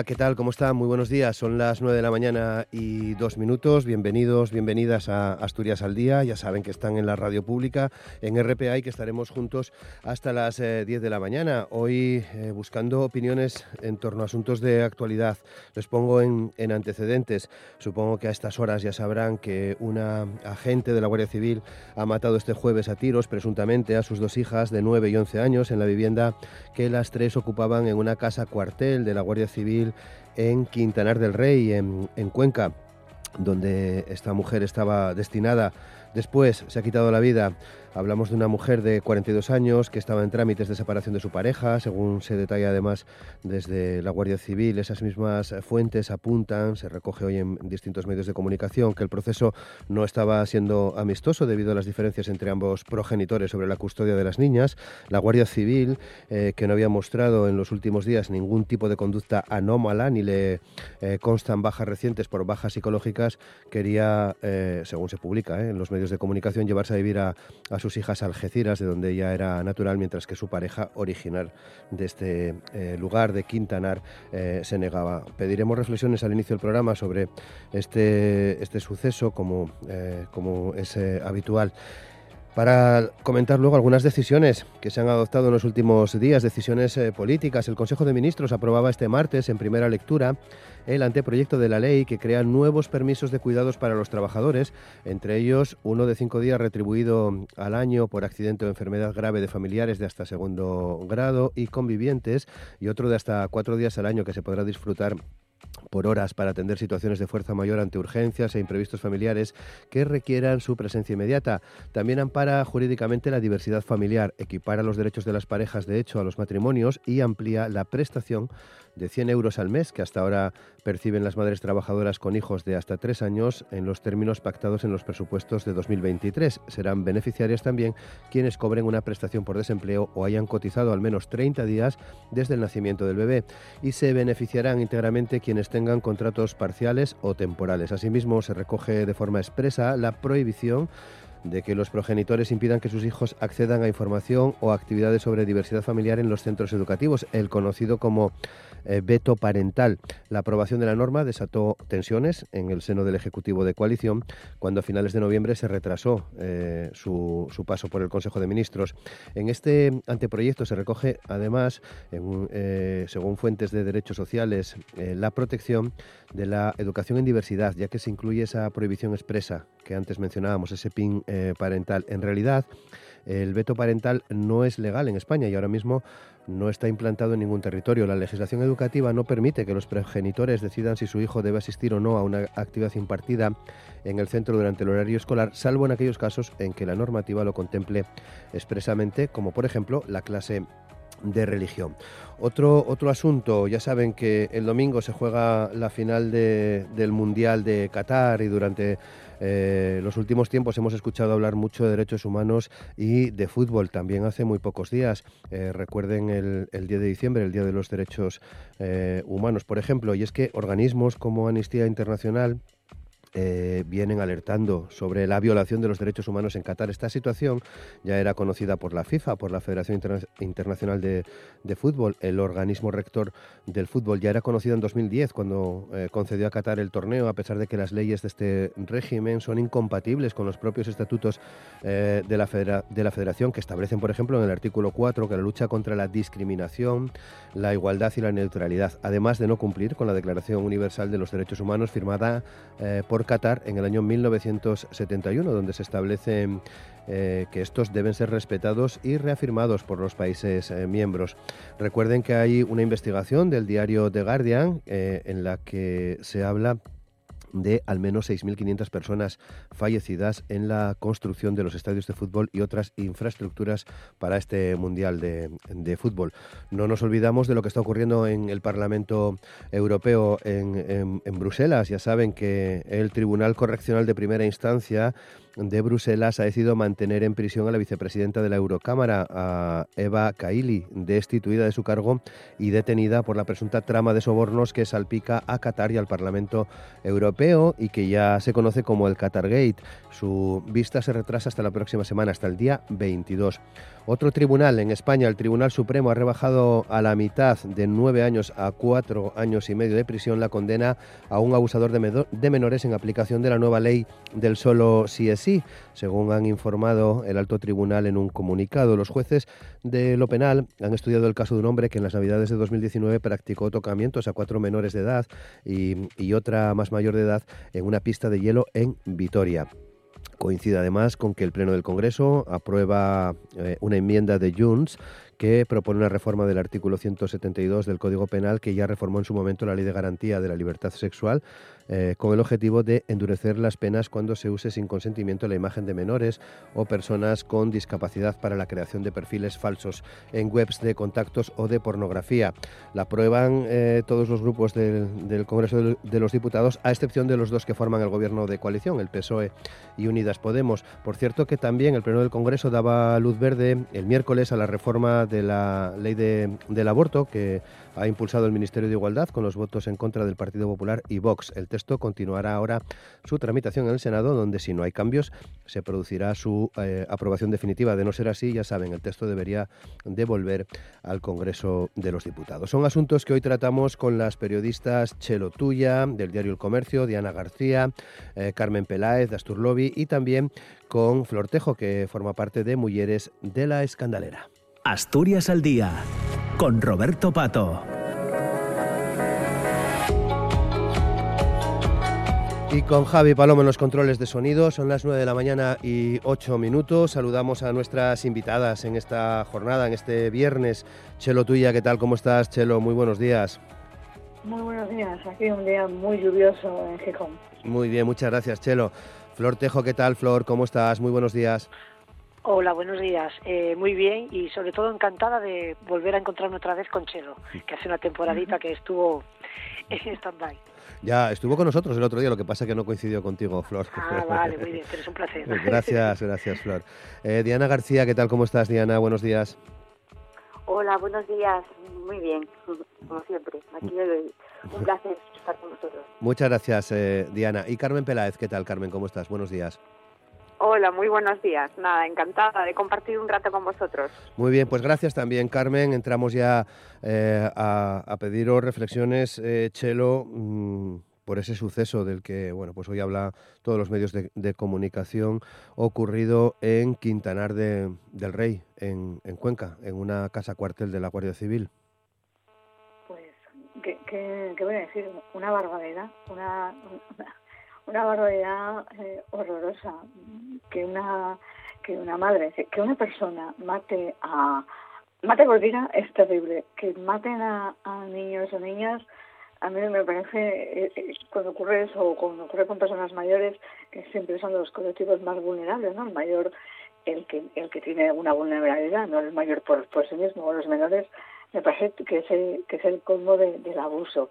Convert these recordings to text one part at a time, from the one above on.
¿Qué tal? ¿Cómo están? Muy buenos días. Son las 9 de la mañana y dos minutos. Bienvenidos, bienvenidas a Asturias al Día. Ya saben que están en la radio pública, en RPA y que estaremos juntos hasta las 10 eh, de la mañana. Hoy eh, buscando opiniones en torno a asuntos de actualidad. Les pongo en, en antecedentes. Supongo que a estas horas ya sabrán que una agente de la Guardia Civil ha matado este jueves a tiros, presuntamente, a sus dos hijas de 9 y 11 años en la vivienda que las tres ocupaban en una casa cuartel de la Guardia Civil en Quintanar del Rey, en, en Cuenca, donde esta mujer estaba destinada. Después se ha quitado la vida Hablamos de una mujer de 42 años que estaba en trámites de separación de su pareja, según se detalla además desde la Guardia Civil. Esas mismas fuentes apuntan, se recoge hoy en distintos medios de comunicación, que el proceso no estaba siendo amistoso debido a las diferencias entre ambos progenitores sobre la custodia de las niñas. La Guardia Civil, eh, que no había mostrado en los últimos días ningún tipo de conducta anómala, ni le eh, constan bajas recientes por bajas psicológicas, quería, eh, según se publica en los medios de comunicación, llevarse a vivir a sus hijas a Algeciras, de donde ella era natural, mientras que su pareja original de este eh, lugar, de Quintanar, eh, se negaba. Pediremos reflexiones al inicio del programa sobre este, este suceso, como, eh, como es habitual para comentar luego algunas decisiones que se han adoptado en los últimos días, decisiones políticas. El Consejo de Ministros aprobaba este martes en primera lectura el anteproyecto de la ley que crea nuevos permisos de cuidados para los trabajadores, entre ellos uno de cinco días retribuido al año por accidente o enfermedad grave de familiares de hasta segundo grado y convivientes, y otro de hasta cuatro días al año que se podrá disfrutar por horas para atender situaciones de fuerza mayor ante urgencias e imprevistos familiares que requieran su presencia inmediata. También ampara jurídicamente la diversidad familiar, equipara los derechos de las parejas de hecho a los matrimonios y amplía la prestación de 100 euros al mes que hasta ahora perciben las madres trabajadoras con hijos de hasta tres años en los términos pactados en los presupuestos de 2023. Serán beneficiarias también quienes cobren una prestación por desempleo o hayan cotizado al menos 30 días desde el nacimiento del bebé y se beneficiarán íntegramente quienes tengan contratos parciales o temporales. Asimismo, se recoge de forma expresa la prohibición de que los progenitores impidan que sus hijos accedan a información o actividades sobre diversidad familiar en los centros educativos, el conocido como eh, veto parental. La aprobación de la norma desató tensiones en el seno del Ejecutivo de Coalición cuando a finales de noviembre se retrasó eh, su, paso por el Consejo de Ministros. En este anteproyecto se recoge además, eh, según fuentes de derechos sociales, la protección de la educación en diversidad, ya que se incluye esa prohibición expresa que antes mencionábamos, ese PIN parental. En realidad, el veto parental no es legal en España y ahora mismo no está implantado en ningún territorio. La legislación educativa no permite que los progenitores decidan si su hijo debe asistir o no a una actividad impartida en el centro durante el horario escolar, salvo en aquellos casos en que la normativa lo contemple expresamente, como por ejemplo la clase de religión. Otro, otro asunto, ya saben que el domingo se juega la final del Mundial de Qatar y durante eh, los últimos tiempos hemos escuchado hablar mucho de derechos humanos y de fútbol, también hace muy pocos días. Eh, recuerden el, el, 10 de diciembre, el Día de los Derechos eh, Humanos, por ejemplo, y es que organismos como Amnistía Internacional eh, vienen alertando sobre la violación de los derechos humanos en Qatar. Esta situación ya era conocida por la FIFA, por la Federación Internacional de, Fútbol. El organismo rector del fútbol ya era conocido en 2010 cuando eh, concedió a Qatar el torneo, a pesar de que las leyes de este régimen son incompatibles con los propios estatutos eh, de, la de la Federación, que establecen, por ejemplo, en el artículo 4 que la lucha contra la discriminación, la igualdad y la neutralidad, además de no cumplir con la Declaración Universal de los Derechos Humanos firmada por Qatar en el año 1971, donde se establece eh, que estos deben ser respetados y reafirmados por los países eh, miembros. Recuerden que hay una investigación del diario The Guardian eh, en la que se habla de al menos 6.500 personas fallecidas en la construcción de los estadios de fútbol y otras infraestructuras para este Mundial de, Fútbol. No nos olvidamos de lo que está ocurriendo en el Parlamento Europeo en, en Bruselas. Ya saben que el Tribunal Correccional de Primera Instancia de Bruselas ha decidido mantener en prisión a la vicepresidenta de la Eurocámara, a Eva Kaili, destituida de su cargo y detenida por la presunta trama de sobornos que salpica a Qatar y al Parlamento Europeo y que ya se conoce como el Qatargate. Su vista se retrasa hasta la próxima semana, hasta el día 22. Otro tribunal en España, el Tribunal Supremo, ha rebajado a la mitad de nueve años a cuatro años y medio de prisión la condena a un abusador de, menores en aplicación de la nueva ley del solo sí es sí, según han informado el alto tribunal en un comunicado. Los jueces de lo penal han estudiado el caso de un hombre que en las navidades de 2019 practicó tocamientos a cuatro menores de edad y, otra más mayor de edad en una pista de hielo en Vitoria. Coincide además con que el Pleno del Congreso aprueba eh, una enmienda de Junts que propone una reforma del artículo 172 del Código Penal que ya reformó en su momento la Ley de Garantía de la Libertad Sexual eh, con el objetivo de endurecer las penas cuando se use sin consentimiento la imagen de menores o personas con discapacidad para la creación de perfiles falsos en webs de contactos o de pornografía. La aprueban eh, todos los grupos del, Congreso de los Diputados, a excepción de los dos que forman el gobierno de coalición, el PSOE y Unidas Podemos. Por cierto que también el Pleno del Congreso daba luz verde el miércoles a la reforma de la ley del aborto que ha impulsado el Ministerio de Igualdad con los votos en contra del Partido Popular y Vox. El texto continuará ahora su tramitación en el Senado, donde si no hay cambios se producirá su eh, aprobación definitiva. De no ser así, ya saben, el texto debería devolver al Congreso de los Diputados. Son asuntos que hoy tratamos con las periodistas Chelo Tuya, del diario El Comercio, Diana García, eh, Carmen Peláez, de Asturlobi y también con Flortejo, que forma parte de Mujeres de la Escandalera. Asturias al Día, con Roberto Pato. Y con Javi Palomo en los controles de sonido, son las 9 de la mañana y 8 minutos. Saludamos a nuestras invitadas en esta jornada, en este viernes. Chelo Tuya, ¿qué tal? ¿Cómo estás, Chelo? Muy buenos días. Muy buenos días, aquí un día muy lluvioso en Gijón. Muy bien, muchas gracias, Chelo. Flor Tejo, ¿qué tal, Flor? ¿Cómo estás? Muy buenos días. Hola, buenos días. Eh, muy bien y sobre todo encantada de volver a encontrarme otra vez con Chelo, que hace una temporadita que estuvo en stand-by. Ya, estuvo con nosotros el otro día, lo que pasa es que no coincidió contigo, Flor. Ah, vale, muy bien, pero es un placer. Gracias, gracias, Flor. Eh, Diana García, ¿qué tal? ¿Cómo estás, Diana? Buenos días. Hola, buenos días. Muy bien, como siempre. Aquí un placer estar con vosotros. Muchas gracias, eh, Diana. Y Carmen Peláez, ¿qué tal, Carmen? ¿Cómo estás? Buenos días. Hola, muy buenos días. Nada, encantada de compartir un rato con vosotros. Muy bien, pues gracias también, Carmen. Entramos ya eh, a, pediros reflexiones, eh, Chelo, mm, por ese suceso del que, bueno, pues hoy habla todos los medios de, comunicación ocurrido en Quintanar del Rey, en, Cuenca, en una casa cuartel de la Guardia Civil. Pues, ¿qué, voy a decir? Una barbaridad, una una barbaridad eh, horrorosa que una que una madre que una persona mate a mate por vida es terrible. Que maten a, niños o niñas a mí me parece eh, eh, cuando ocurre eso cuando ocurre con personas mayores que siempre son los colectivos más vulnerables no el mayor el que el que tiene una vulnerabilidad no el mayor por, por sí mismo o los menores me parece que es el, que es el colmo del abuso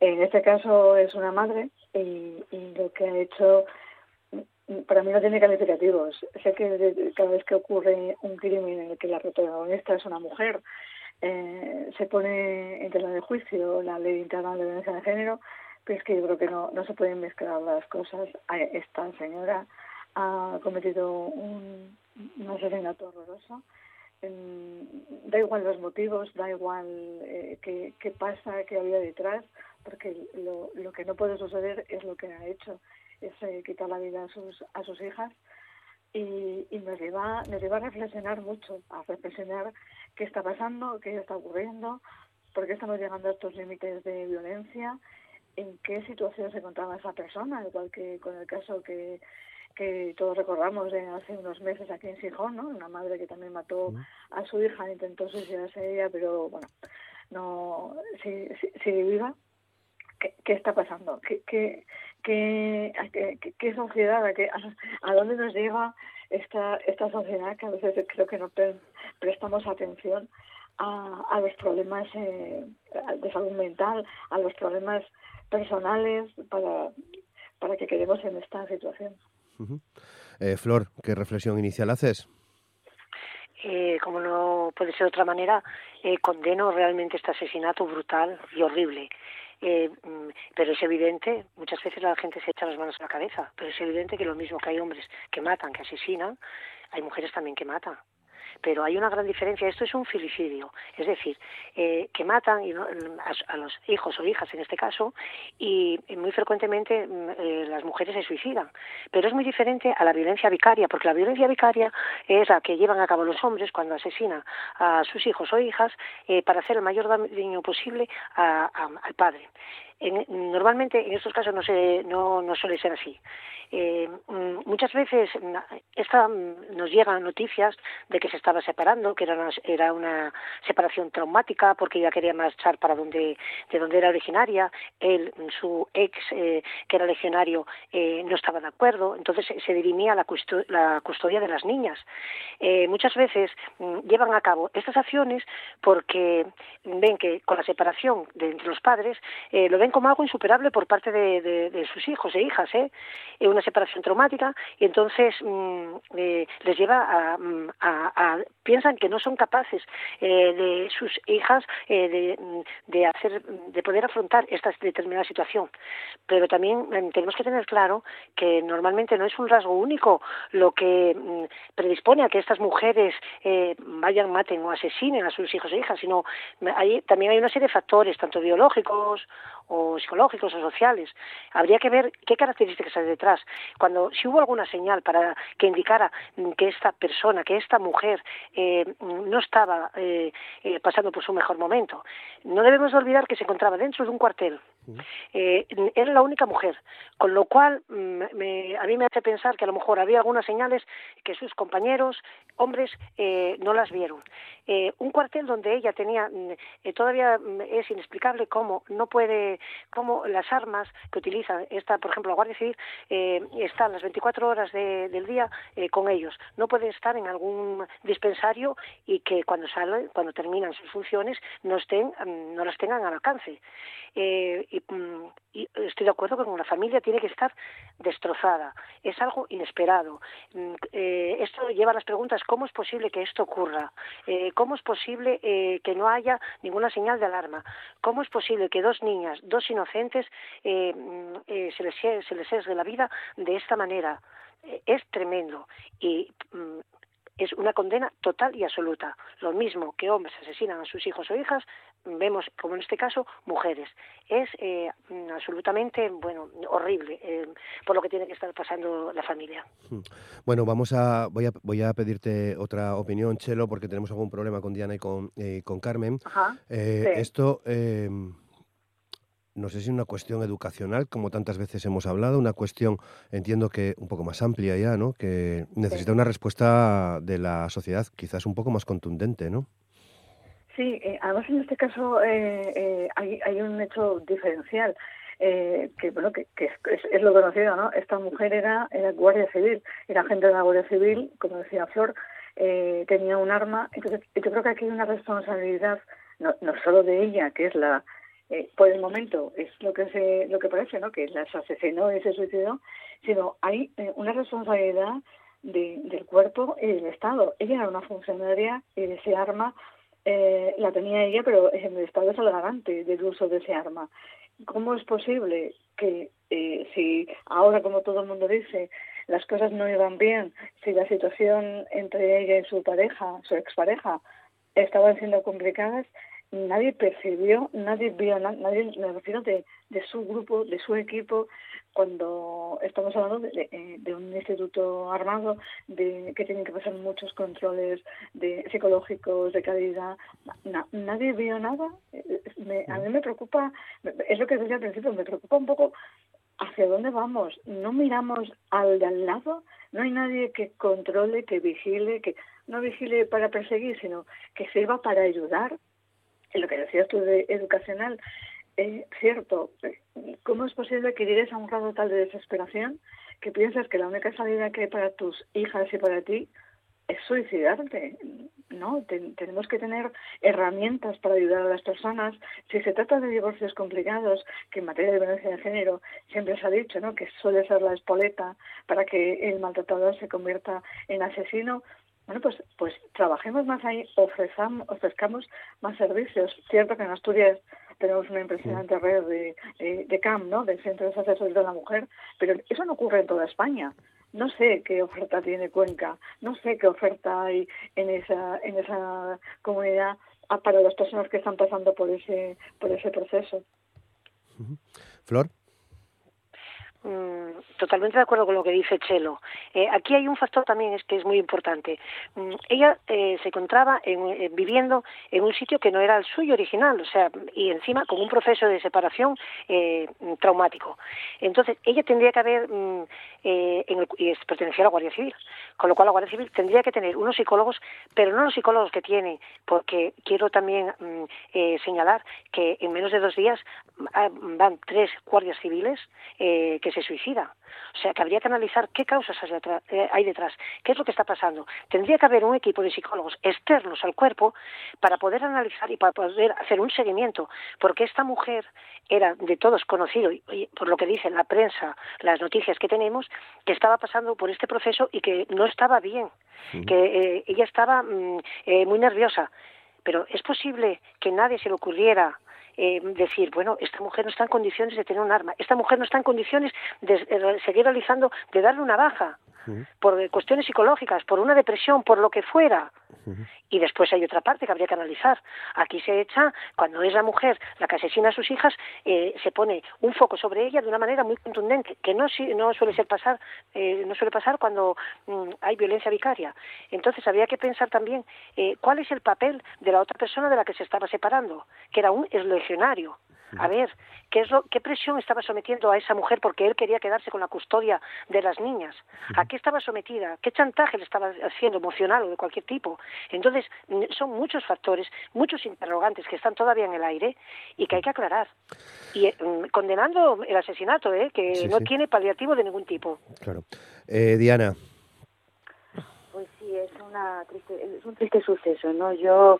en este caso es una madre y, lo que ha hecho para mí no tiene calificativos. Sé que cada vez que ocurre un crimen en el que la protagonista es una mujer, eh, se pone en tela de juicio la ley integral de violencia de género, pero es que yo creo que no, no se pueden mezclar las cosas. Esta señora ha cometido un, asesinato horroroso. Da igual los motivos, da igual eh, qué, pasa, qué había detrás porque lo, lo que no puede suceder es lo que ha hecho, es eh, quitar la vida a sus, a sus hijas. Y, y nos, lleva, nos lleva a reflexionar mucho, a reflexionar qué está pasando, qué está ocurriendo, por qué estamos llegando a estos límites de violencia, en qué situación se encontraba esa persona, igual que con el caso que, que todos recordamos de hace unos meses aquí en Sijón, ¿no? Una madre que también mató a su hija, intentó suicidarse ella, pero bueno, no, sigue, sigue viva ¿Qué, está pasando? ¿Qué, qué, qué, sociedad, a, qué, a, dónde nos lleva esta, esta sociedad que a veces creo que no prestamos atención a, a los problemas eh, de salud mental, a los problemas personales para, para que quedemos en esta situación. Eh, Flor, ¿qué reflexión inicial haces? Eh, como no puede ser de otra manera, eh, condeno realmente este asesinato brutal y horrible. Eh, mm, pero es evidente, muchas veces la gente se echa las manos a la cabeza, pero es evidente que lo mismo que hay hombres que matan, que asesinan, hay mujeres también que matan pero hay una gran diferencia. Esto es un filicidio, es decir, eh, que matan a, los hijos o hijas en este caso y muy frecuentemente mm, eh, las mujeres se suicidan. Pero es muy diferente a la violencia vicaria, porque la violencia vicaria es la que llevan a cabo los hombres cuando asesinan a sus hijos o hijas eh, para hacer el mayor daño posible al padre. Normalmente en estos casos no, se, no, no suele ser así. Eh, mm, muchas veces mm, esta, mm, nos llegan noticias de que se estaba separando, que era una, era una separación traumática porque ella quería marchar para donde, de donde era originaria, él, su ex, eh, que era legionario, eh, no estaba de acuerdo, entonces se dirimía la, la custodia de las niñas. Eh, muchas veces llevan a cabo estas acciones porque ven que con la separación de entre los padres lo ven como algo insuperable por parte de, sus hijos e hijas. ¿eh? separación traumática y entonces mm, eh, les lleva mm, a, piensan que no son capaces eh, de sus hijas eh, de, mm, de, hacer de poder afrontar esta determinada situación pero también tenemos que tener claro que normalmente no es un rasgo único lo que predispone a que estas mujeres vayan maten o asesinen a sus hijos e hijas sino hay, también hay una serie de factores tanto biológicos o psicológicos o sociales. Habría que ver qué características hay detrás. Cuando si hubo alguna señal para que indicara que esta persona, que esta mujer eh, no estaba eh, eh, pasando por su mejor momento, no debemos olvidar que se encontraba dentro de un cuartel. Era la única mujer, con lo cual mm, a mí me hace pensar que a lo mejor había algunas señales que sus compañeros, hombres, no las vieron. un cuartel donde ella tenía, mm, todavía mm, es inexplicable cómo no puede cómo las armas que utilizan, esta, por ejemplo, la Guardia Civil eh, están las 24 horas del día eh, con ellos. No puede estar en algún dispensario y que cuando salen, cuando terminan sus funciones, no, estén, no las tengan al alcance. Eh, mm, y, estoy de acuerdo con una familia tiene que estar destrozada. Es algo inesperado. Mm, esto lleva a las preguntas, ¿cómo es posible que esto ocurra? ¿Cómo es posible que no haya ninguna señal de alarma? ¿Cómo es posible que dos niñas, dos inocentes eh, mm, eh, se, les, se les la vida de esta manera. Eh, es tremendo y es una condena total y absoluta. Lo mismo que hombres asesinan a sus hijos o hijas, vemos, como en este caso, mujeres. Es mm, absolutamente, bueno, horrible por lo que tiene que estar pasando la familia. Hmm. Bueno, vamos a, voy a, voy a pedirte otra opinión, Chelo, porque tenemos algún problema con Diana y con, con Carmen. Esto no sé si una cuestión educacional, como tantas veces hemos hablado, una cuestión, entiendo que un poco más amplia ya, ¿no? Que necesita una respuesta de la sociedad quizás un poco más contundente, ¿no? Sí, eh, además en este caso eh, eh, hay, un hecho diferencial. que bueno que, es, lo conocido no esta mujer era era guardia civil era agente de la guardia civil como decía Flor tenía un arma. Entonces yo creo que aquí hay una responsabilidad no, no solo de ella que es la eh, por el momento es lo que se lo que parece no que las asesinó y se suicidó sino hay eh, una responsabilidad del cuerpo y del estado. Ella era una funcionaria y ese arma eh, la tenía ella pero el estado es el garante del uso de ese arma. Cómo es posible que si ahora como todo el mundo dice las cosas no iban bien si la situación entre ella y su pareja su expareja estaban siendo complicadas nadie percibió, nadie vio, nadie, me refiero de, de su grupo, de su equipo, cuando estamos hablando de, de, un instituto armado, de que tienen que pasar muchos controles de psicológicos, de calidad, nadie vio nada. Me, a mí me preocupa, es lo que decía al principio, me preocupa un poco hacia dónde vamos. No miramos al de al lado, no hay nadie que controle, que vigile, que no vigile para perseguir, sino que sirva para ayudar lo que decías tú de educacional, eh, cierto, ¿cómo es posible que llegues a un grado tal de desesperación que piensas que la única salida que hay para tus hijas y para ti es suicidarte? No, tenemos que tener herramientas para ayudar a las personas. Si se trata de divorcios complicados, que en materia de violencia de género siempre se ha dicho, ¿no? Que suele ser la espoleta para que el maltratador se convierta en asesino. Bueno, pues, pues trabajemos más ahí, ofrezcamos, ofrezcamos más servicios. Cierto que en Asturias tenemos una impresionante red de, de, CAM, ¿no? De Centros Asesores de la Mujer, pero eso no ocurre en toda España no sé qué oferta tiene Cuenca, no sé qué oferta hay en esa, en esa comunidad para las personas que están pasando por ese, por ese proceso. Flor. Mm, totalmente de acuerdo con lo que dice Chelo. Eh, aquí hay un factor también que es muy importante. Mm, ella eh, se encontraba eh, viviendo en un sitio que no era el suyo original, o sea, y encima con un proceso de separación traumático. Entonces, ella tendría que haber, mm, en y pertenecía a la Guardia Civil, con lo cual la Guardia Civil tendría que tener unos psicólogos, pero no los psicólogos que tiene, porque quiero también señalar que en menos de dos días van tres guardias civiles que se suicida. O sea, que habría que analizar qué causas eh, hay detrás, qué es lo que está pasando. Tendría que haber un equipo de psicólogos externos al cuerpo para poder analizar y para poder hacer un seguimiento, porque esta mujer era de todos conocido, y por lo que dice la prensa, las noticias que tenemos, que estaba pasando por este proceso y que no estaba bien, que eh, ella estaba mm, eh, muy nerviosa. Pero es posible que nadie se le ocurriera eh, decir, bueno, esta mujer no está en condiciones de tener un arma, esta mujer no está en condiciones de eh, seguir realizando, de darle una baja, por cuestiones psicológicas, por una depresión, por lo que fuera. Y después hay otra parte que habría que analizar. Aquí se echa, cuando es la mujer la que asesina a sus hijas, eh, se pone un foco sobre ella de una manera muy contundente, que no, no suele ser pasar, eh, no suele pasar cuando mm, hay violencia vicaria. Entonces habría que pensar también eh, cuál es el papel de la otra persona de la que se estaba separando, que era un legionario a ver, ¿qué, es lo, ¿qué presión estaba sometiendo a esa mujer porque él quería quedarse con la custodia de las niñas? ¿A qué estaba sometida? ¿Qué chantaje le estaba haciendo emocional o de cualquier tipo? Entonces, son muchos factores, muchos interrogantes que están todavía en el aire y que hay que aclarar. Y eh, mm, condenando el asesinato, ¿eh? que no tiene paliativo de ningún tipo. Claro. Eh, Diana. Pues sí, es, una triste, es un triste suceso, ¿no? Yo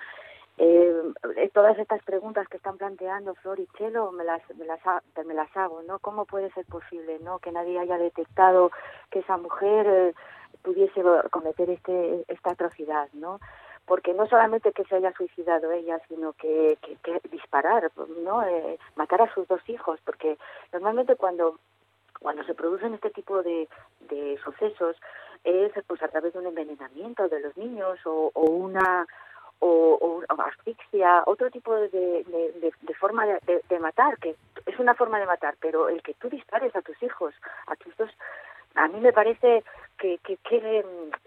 eh, todas estas preguntas que están planteando Flor y Chelo me las, me las, me las hago, ¿no? ¿Cómo puede ser posible, ¿no? Que nadie haya detectado que esa mujer eh, pudiese cometer este, esta atrocidad, ¿no? Porque no solamente que se haya suicidado ella, sino que, que, disparar, ¿no? Eh, matar a sus dos hijos, porque normalmente cuando cuando se producen este tipo de, de sucesos es pues a través de un envenenamiento de los niños o, o una o, asfixia, otro tipo de, de, forma de, matar, que es una forma de matar, pero el que tú dispares a tus hijos, a tus dos, a mí me parece que, que, que,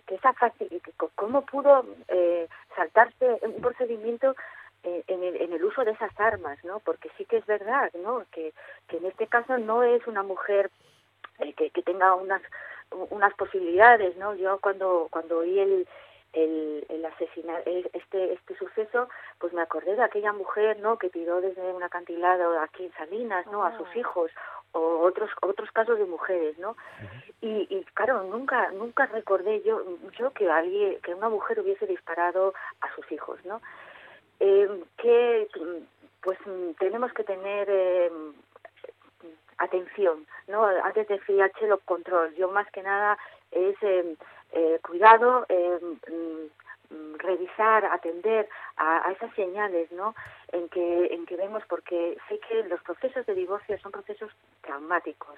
esa fácil, cómo pudo eh, saltarse un procedimiento eh, en, el, en el uso de esas armas, ¿no? Porque sí que es verdad, ¿no? Que, que en este caso no es una mujer eh, que, que tenga unas unas posibilidades, ¿no? Yo cuando cuando oí el el, el asesinar este este suceso pues me acordé de aquella mujer no que tiró desde un acantilado aquí en Salinas no a sus ah. hijos o otros otros casos de mujeres no y, y claro nunca nunca recordé yo yo que alguien que una mujer hubiese disparado a sus hijos no eh, que pues tenemos que tener eh, atención no antes decía Chelo control yo más que nada es eh, eh, cuidado, eh, mm, mm, revisar, atender a, esas señales, ¿no? En que, en que vemos, porque sé que los procesos de divorcio son procesos traumáticos.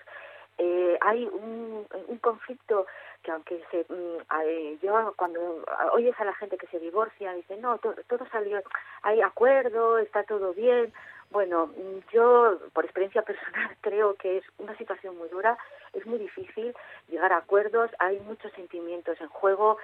Eh, hay un, un, conflicto que aunque se, mm, yo cuando oyes a la gente que se divorcia dice no todo, todo salió hay acuerdo está todo bien bueno yo por experiencia personal creo que es una situación muy dura es muy difícil llegar a acuerdos, hay muchos sentimientos en juego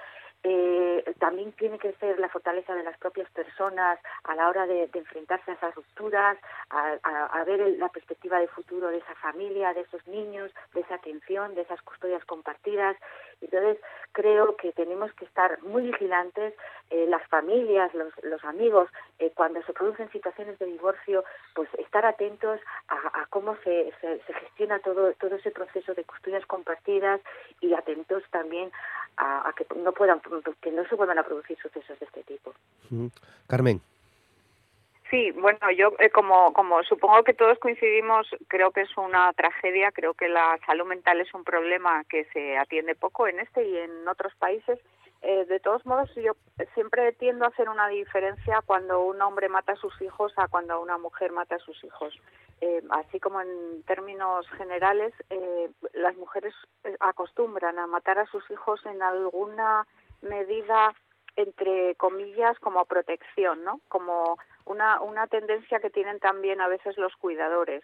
eh, también tiene que ser la fortaleza de las propias personas a la hora de, enfrentarse a esas rupturas, a, ver la perspectiva de futuro de esa familia, de esos niños, de esa atención, de esas custodias compartidas. Entonces, creo que tenemos que estar muy vigilantes, eh, las familias, los, amigos, eh, cuando se producen situaciones de divorcio, pues estar atentos a, cómo se, se, gestiona todo ese proceso de custodias compartidas y atentos también a, que no puedan que no se vuelvan a producir sucesos de este tipo. Carmen. Sí, bueno, yo eh, como, como supongo que todos coincidimos, creo que es una tragedia, creo que la salud mental es un problema que se atiende poco en este y en otros países. Eh, de todos modos, yo siempre tiendo a hacer una diferencia cuando un hombre mata a sus hijos a cuando una mujer mata a sus hijos. Eh, así como en términos generales, las mujeres acostumbran a matar a sus hijos en alguna medida entre comillas como protección, ¿no? Como una, una tendencia que tienen también a veces los cuidadores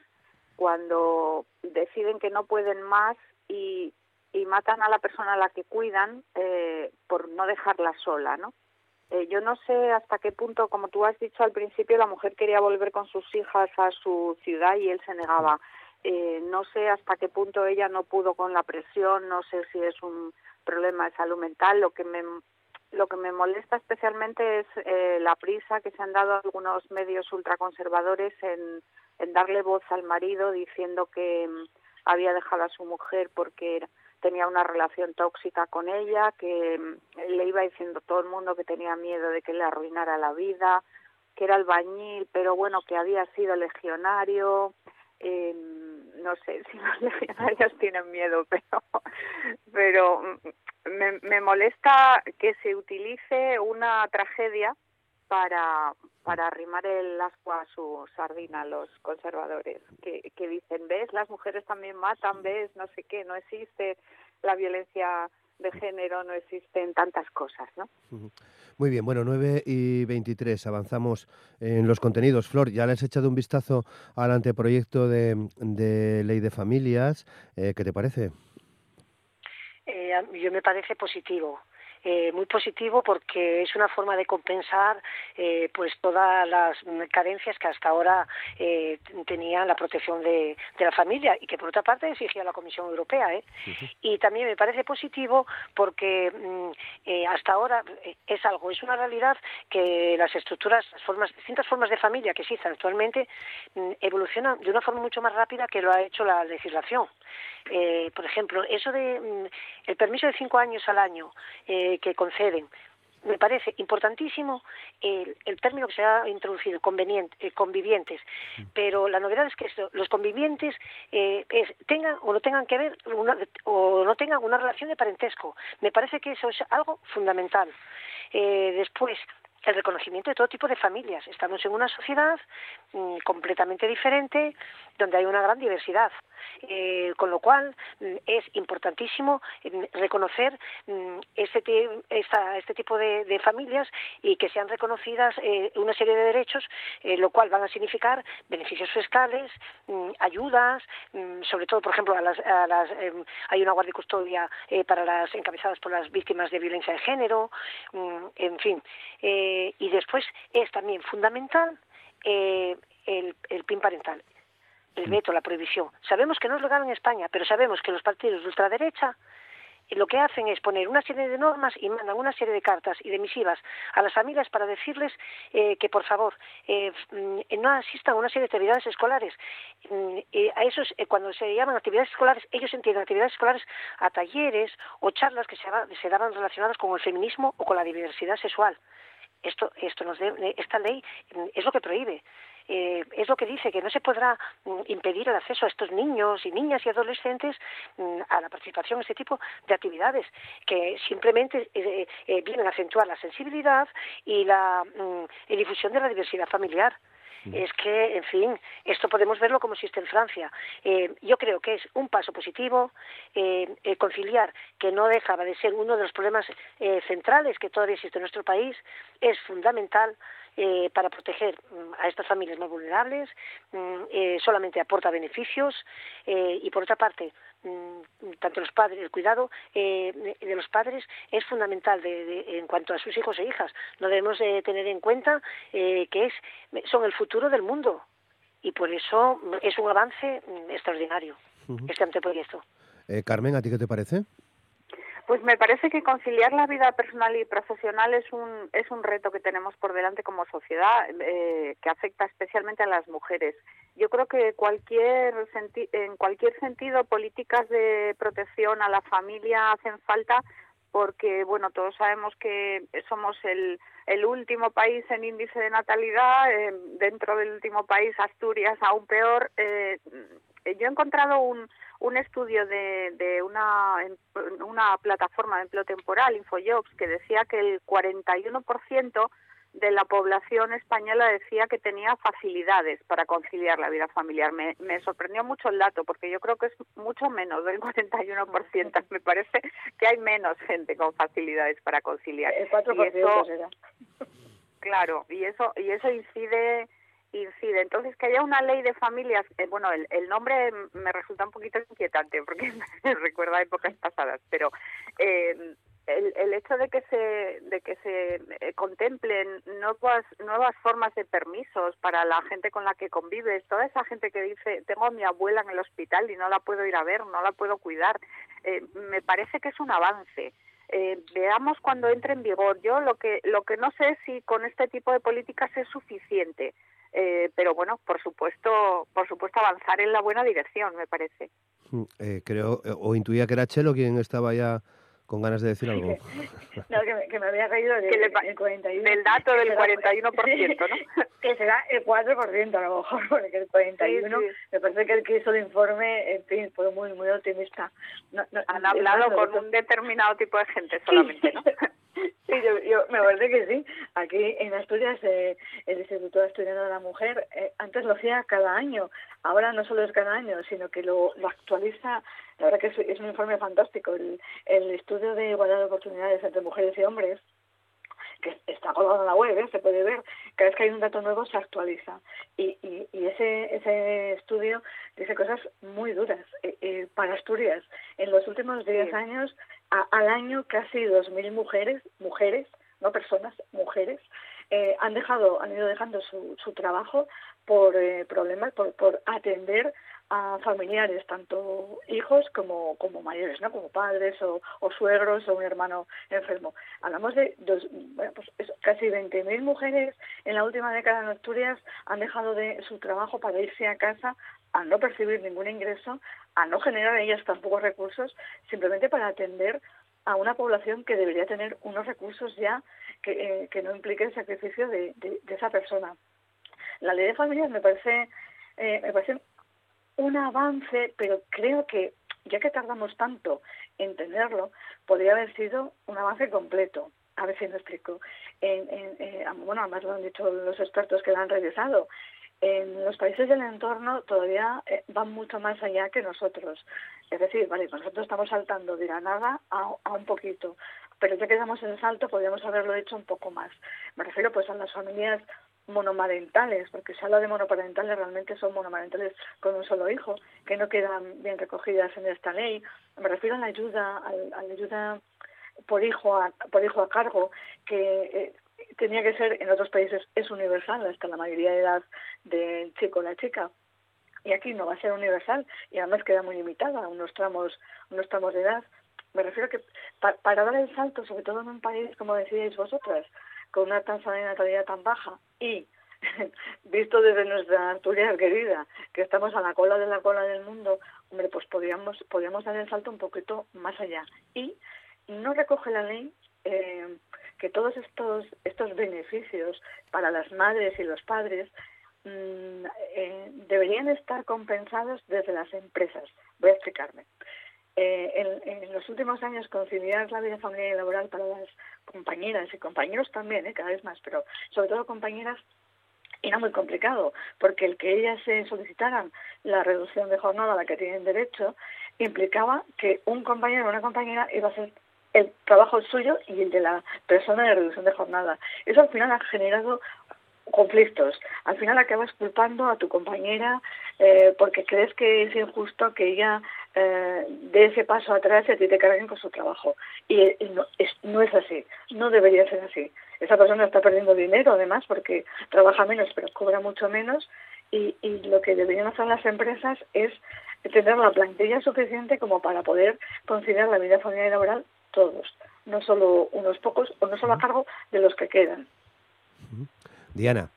cuando deciden que no pueden más y, y matan a la persona a la que cuidan eh, por no dejarla sola, ¿no? Eh, yo no sé hasta qué punto, como tú has dicho al principio, la mujer quería volver con sus hijas a su ciudad y él se negaba. Eh, no sé hasta qué punto ella no pudo con la presión, no sé si es un problema de salud mental. Lo que me lo que me molesta especialmente es eh, la prisa que se han dado algunos medios ultraconservadores en, en darle voz al marido diciendo que mm, había dejado a su mujer porque tenía una relación tóxica con ella, que mm, le iba diciendo todo el mundo que tenía miedo de que le arruinara la vida, que era albañil, pero bueno, que había sido legionario. Eh, no sé si los legionarios tienen miedo, pero, pero me, me molesta que se utilice una tragedia para, para arrimar el asco a su sardina los conservadores, que, que dicen, ves, las mujeres también matan, ves, no sé qué, no existe la violencia de género, no existen tantas cosas, ¿no? Muy bien, bueno, 9 y 23, avanzamos en los contenidos. Flor, ya le has echado un vistazo al anteproyecto de, de ley de familias, eh, ¿qué te parece? eh, yo me parece positivo. Eh, muy positivo porque es una forma de compensar eh, pues todas las carencias que hasta ahora eh, tenía la protección de, la familia y que por otra parte exigía la Comisión Europea ¿eh? y también me parece positivo porque mm, eh, hasta ahora es algo es una realidad que las estructuras las formas distintas formas de familia que existen actualmente mm, evolucionan de una forma mucho más rápida que lo ha hecho la legislación eh, por ejemplo, eso de mm, el permiso de cinco años al año eh, que conceden, me parece importantísimo el, el, término que se ha introducido, conveniente, eh, convivientes, pero la novedad es que los convivientes eh, tengan o no tengan que ver o no tengan una relación de parentesco. Me parece que eso es algo fundamental. Eh, después, el reconocimiento de todo tipo de familias. Estamos en una sociedad mm, completamente diferente, donde hay una gran diversidad. Eh, con lo cual mm, es importantísimo mm, reconocer mm, este, este tipo de, familias y que sean reconocidas eh, una serie de derechos, eh, lo cual van a significar beneficios fiscales, ayudas, sobre todo, por ejemplo, a las, em, hay una guardia y custodia para las encabezadas por las víctimas de violencia de género, en fin. Y después es también fundamental el, el PIN parental el veto, la prohibición. Sabemos que no es legal en España, pero sabemos que los partidos de ultraderecha eh, lo que hacen es poner una serie de normas y mandan una serie de cartas y de misivas a las familias para decirles eh, que por favor eh, mm, no asistan a una serie de actividades escolares. Mm, a esos, cuando se llaman actividades escolares, ellos entienden actividades escolares a talleres o charlas que se, se daban relacionadas con el feminismo o con la diversidad sexual. Esto, esto nos esta ley mm, es lo que prohíbe. Eh, es lo que dice que no se podrá mm, impedir el acceso a estos niños y niñas y adolescentes mm, a la participación en este tipo de actividades que simplemente eh, eh, vienen a acentuar la sensibilidad y la difusión de la diversidad familiar es que, en fin, esto podemos verlo como existe en Francia. yo creo que es un paso positivo. conciliar, que no dejaba de ser uno de los problemas centrales que todavía existe en nuestro país, es fundamental eh, para proteger mm, a estas familias más vulnerables, mm, eh, solamente aporta beneficios eh, y por otra parte tanto los padres, el cuidado eh, de los padres es fundamental de, en cuanto a sus hijos e hijas. No debemos de tener en cuenta eh, que es, son el futuro del mundo y por eso es un avance mm, extraordinario este anteproyecto. Eh, Carmen, ¿a ti qué te parece? Pues me parece que conciliar la vida personal y profesional es un es un reto que tenemos por delante como sociedad eh, que afecta especialmente a las mujeres. Yo creo que cualquier en cualquier sentido políticas de protección a la familia hacen falta porque bueno todos sabemos que somos el, el último país en índice de natalidad eh, dentro del último país Asturias aún peor eh, yo he encontrado un un estudio de, de una, una plataforma de empleo temporal, Infojobs, que decía que el 41% de la población española decía que tenía facilidades para conciliar la vida familiar. Me, me sorprendió mucho el dato porque yo creo que es mucho menos del 41%. Me parece que hay menos gente con facilidades para conciliar. El 4% Claro, y eso y eso incide incide. Entonces, que haya una ley de familias, eh, bueno, el, el, nombre me resulta un poquito inquietante porque me recuerda épocas pasadas, pero eh, el, el, hecho de que se de que se eh, contemplen nuevas nuevas formas de permisos para la gente con la que convives, toda esa gente que dice tengo a mi abuela en el hospital y no la puedo ir a ver, no la puedo cuidar, eh, me parece que es un avance. Eh, veamos cuando entre en vigor. Yo lo que lo que no sé es si con este tipo de políticas es suficiente. Eh, pero bueno, por supuesto, por supuesto avanzar en la buena dirección, me parece. Mm, eh, creo, eh, o intuía que era Chelo quien estaba ya con ganas de decir algo. no, que me, que me había caído del, el 41. Del dato del 41%, ¿no? que será el 4% a lo mejor, porque el 41% me parece que el que hizo el informe, en fin, fue muy, muy optimista. No, no, Han hablado con un determinado tipo de gente solamente, ¿no? Sí, yo, yo, me parece que sí. Aquí en Asturias, eh, el Instituto Asturiano de la Mujer, eh, antes lo hacía cada año. Ahora no solo es cada año, sino que lo, lo actualiza. La verdad que es, es un informe fantástico. El, el estudio de igualdad de oportunidades entre mujeres y hombres, que está colgado en la web, ¿eh? se puede ver, cada vez que hay un dato nuevo se actualiza. Y, y, y ese, ese estudio dice cosas muy duras. Eh, eh, para Asturias, en los últimos 10 sí. años, a, al año casi 2.000 mujeres, mujeres, no personas, mujeres, eh, han dejado, han ido dejando su, su trabajo por eh, problemas, por, por atender a familiares, tanto hijos como, como mayores, ¿no? como padres o, suegros o un hermano enfermo. Hablamos de dos, bueno, pues eso, casi 20.000 mujeres en la última década en Asturias han dejado de su trabajo para irse a casa a no percibir ningún ingreso, a no generar ellas tampoco recursos, simplemente para atender a una población que debería tener unos recursos ya que, eh, no implique el sacrificio de, esa persona. La ley de familias me parece, eh, me parece un avance, pero creo que ya que tardamos tanto en tenerlo, podría haber sido un avance completo. A ver si me explico. En, en, eh, bueno, además lo han dicho los expertos que lo han revisado. En los países del entorno todavía eh, van mucho más allá que nosotros. Es decir, vale, nosotros estamos saltando de la nada a, un poquito, pero ya que damos el salto podríamos haberlo hecho un poco más. Me refiero pues a las familias monomarentales, porque se habla de monoparentales, realmente son monomarentales con un solo hijo, que no quedan bien recogidas en esta ley. Me refiero a la ayuda, a, ayuda por hijo a, por hijo a cargo, que eh, tenía que ser en otros países es universal hasta la mayoría de edad del chico o la chica. Y aquí no va a ser universal y además queda muy limitada a unos tramos, unos tramos de edad. Me refiero a que pa, para dar el salto, sobre todo en un país, como decíais vosotras, con una tasa de natalidad tan baja y visto desde nuestra Asturias querida, que estamos a la cola de la cola del mundo, hombre, pues podríamos, podríamos dar el salto un poquito más allá. Y no recoge la ley eh, que todos estos, estos beneficios para las madres y los padres mmm, eh, deberían estar compensados desde las empresas. Voy a explicarme. Eh, en, en, los últimos años conciliar la vida familiar y laboral para las compañeras y compañeros también, ¿eh? cada vez más, pero sobre todo compañeras era muy complicado, porque el que ellas se solicitaran la reducción de jornada a la que tienen derecho implicaba que un compañero o una compañera iba a hacer el trabajo suyo y el de la persona de reducción de jornada. Eso al final ha generado conflictos. Al final acabas culpando a tu compañera eh, porque crees que es injusto que ella eh, de ese paso atrás y a ti te carguen con su trabajo. Y, no, es, no es así, no debería ser así. Esa persona está perdiendo dinero además porque trabaja menos pero cobra mucho menos y, y lo que deberían hacer las empresas es tener la plantilla suficiente como para poder conciliar la vida familiar y laboral todos, no solo unos pocos o no solo a cargo de los que quedan. Diana.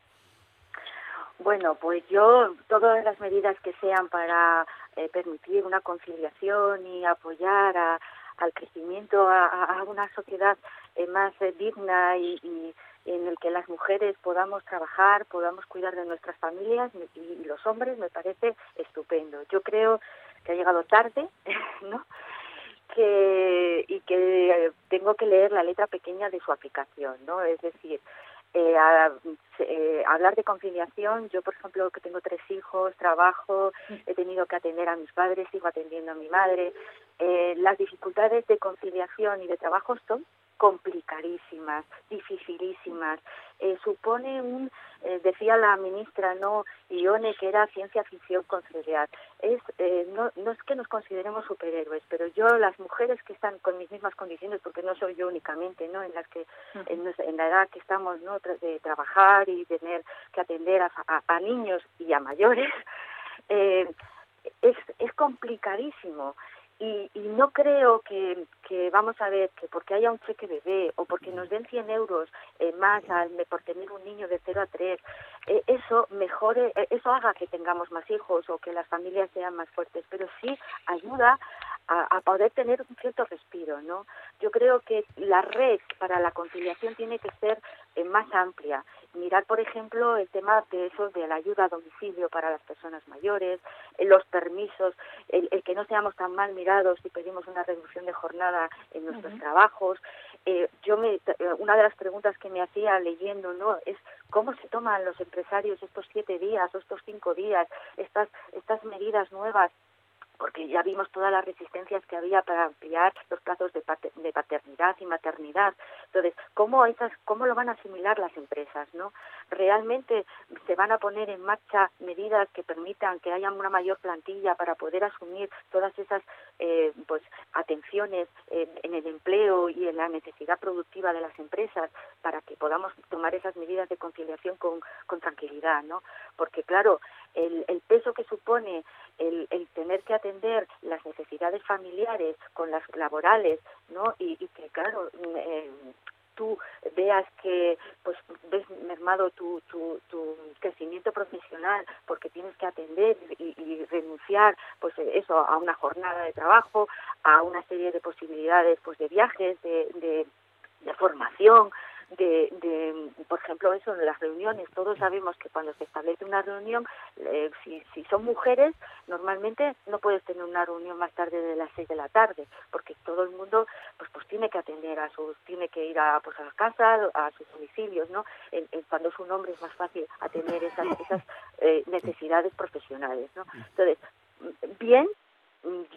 Bueno, pues yo todas las medidas que sean para eh, permitir una conciliación y apoyar a, al crecimiento a, una sociedad eh, más eh, digna y, y, en el que las mujeres podamos trabajar, podamos cuidar de nuestras familias y, y los hombres me parece estupendo. Yo creo que ha llegado tarde, ¿no? Que y que tengo que leer la letra pequeña de su aplicación, ¿no? Es decir, eh, a, eh, hablar de conciliación, yo por ejemplo que tengo tres hijos, trabajo, he tenido que atender a mis padres, sigo atendiendo a mi madre, eh, las dificultades de conciliación y de trabajo son complicadísimas, dificilísimas. Eh, supone un, eh, decía la ministra no Ione, que era ciencia ficción conciliar. Es, eh, no, no es que nos consideremos superhéroes, pero yo, las mujeres que están con mis mismas condiciones, porque no soy yo únicamente, ¿no? En las que, en, en la edad que estamos, ¿no? De trabajar y tener que atender a, a, a niños y a mayores, eh, es, es complicadísimo y, y no creo que, que, vamos a ver, que porque haya un cheque bebé o porque nos den 100 euros eh, más al, por tener un niño de 0 a 3, eh, eso mejore, eh, eso haga que tengamos más hijos o que las familias sean más fuertes, pero sí ayuda a, a, poder tener un cierto respiro, ¿no? Yo creo que la red para la conciliación tiene que ser eh, más amplia mirar, por ejemplo, el tema de eso, de la ayuda a domicilio para las personas mayores, eh, los permisos, el, el, que no seamos tan mal mirados si pedimos una reducción de jornada en nuestros uh -huh. trabajos. Eh, yo me, eh, una de las preguntas que me hacía leyendo, ¿no? Es cómo se toman los empresarios estos siete días o estos cinco días, estas, estas medidas nuevas porque ya vimos todas las resistencias que había para ampliar los plazos de, paternidad y maternidad. Entonces, ¿cómo, esas, ¿cómo lo van a asimilar las empresas? no ¿Realmente se van a poner en marcha medidas que permitan que haya una mayor plantilla para poder asumir todas esas eh, pues, atenciones en, en el empleo y en la necesidad productiva de las empresas para que podamos tomar esas medidas de conciliación con, con tranquilidad? ¿no? Porque, claro, el, el peso que supone el, el tener que atender las necesidades familiares con las laborales, ¿no? Y, que, claro, eh, tú veas que pues ves mermado tu, tu, tu crecimiento profesional porque tienes que atender y, y renunciar pues eso a una jornada de trabajo a una serie de posibilidades pues de viajes de, de formación de, de, por ejemplo, eso en las reuniones. Todos sabemos que cuando se establece una reunión, eh, si, si son mujeres, normalmente no puedes tener una reunión más tarde de las seis de la tarde, porque todo el mundo pues pues tiene que atender a sus, tiene que ir a pues a las casas, a sus domicilios, ¿no? Cuando es un hombre es más fácil atender esas, esas eh, necesidades profesionales, ¿no? Entonces, bien,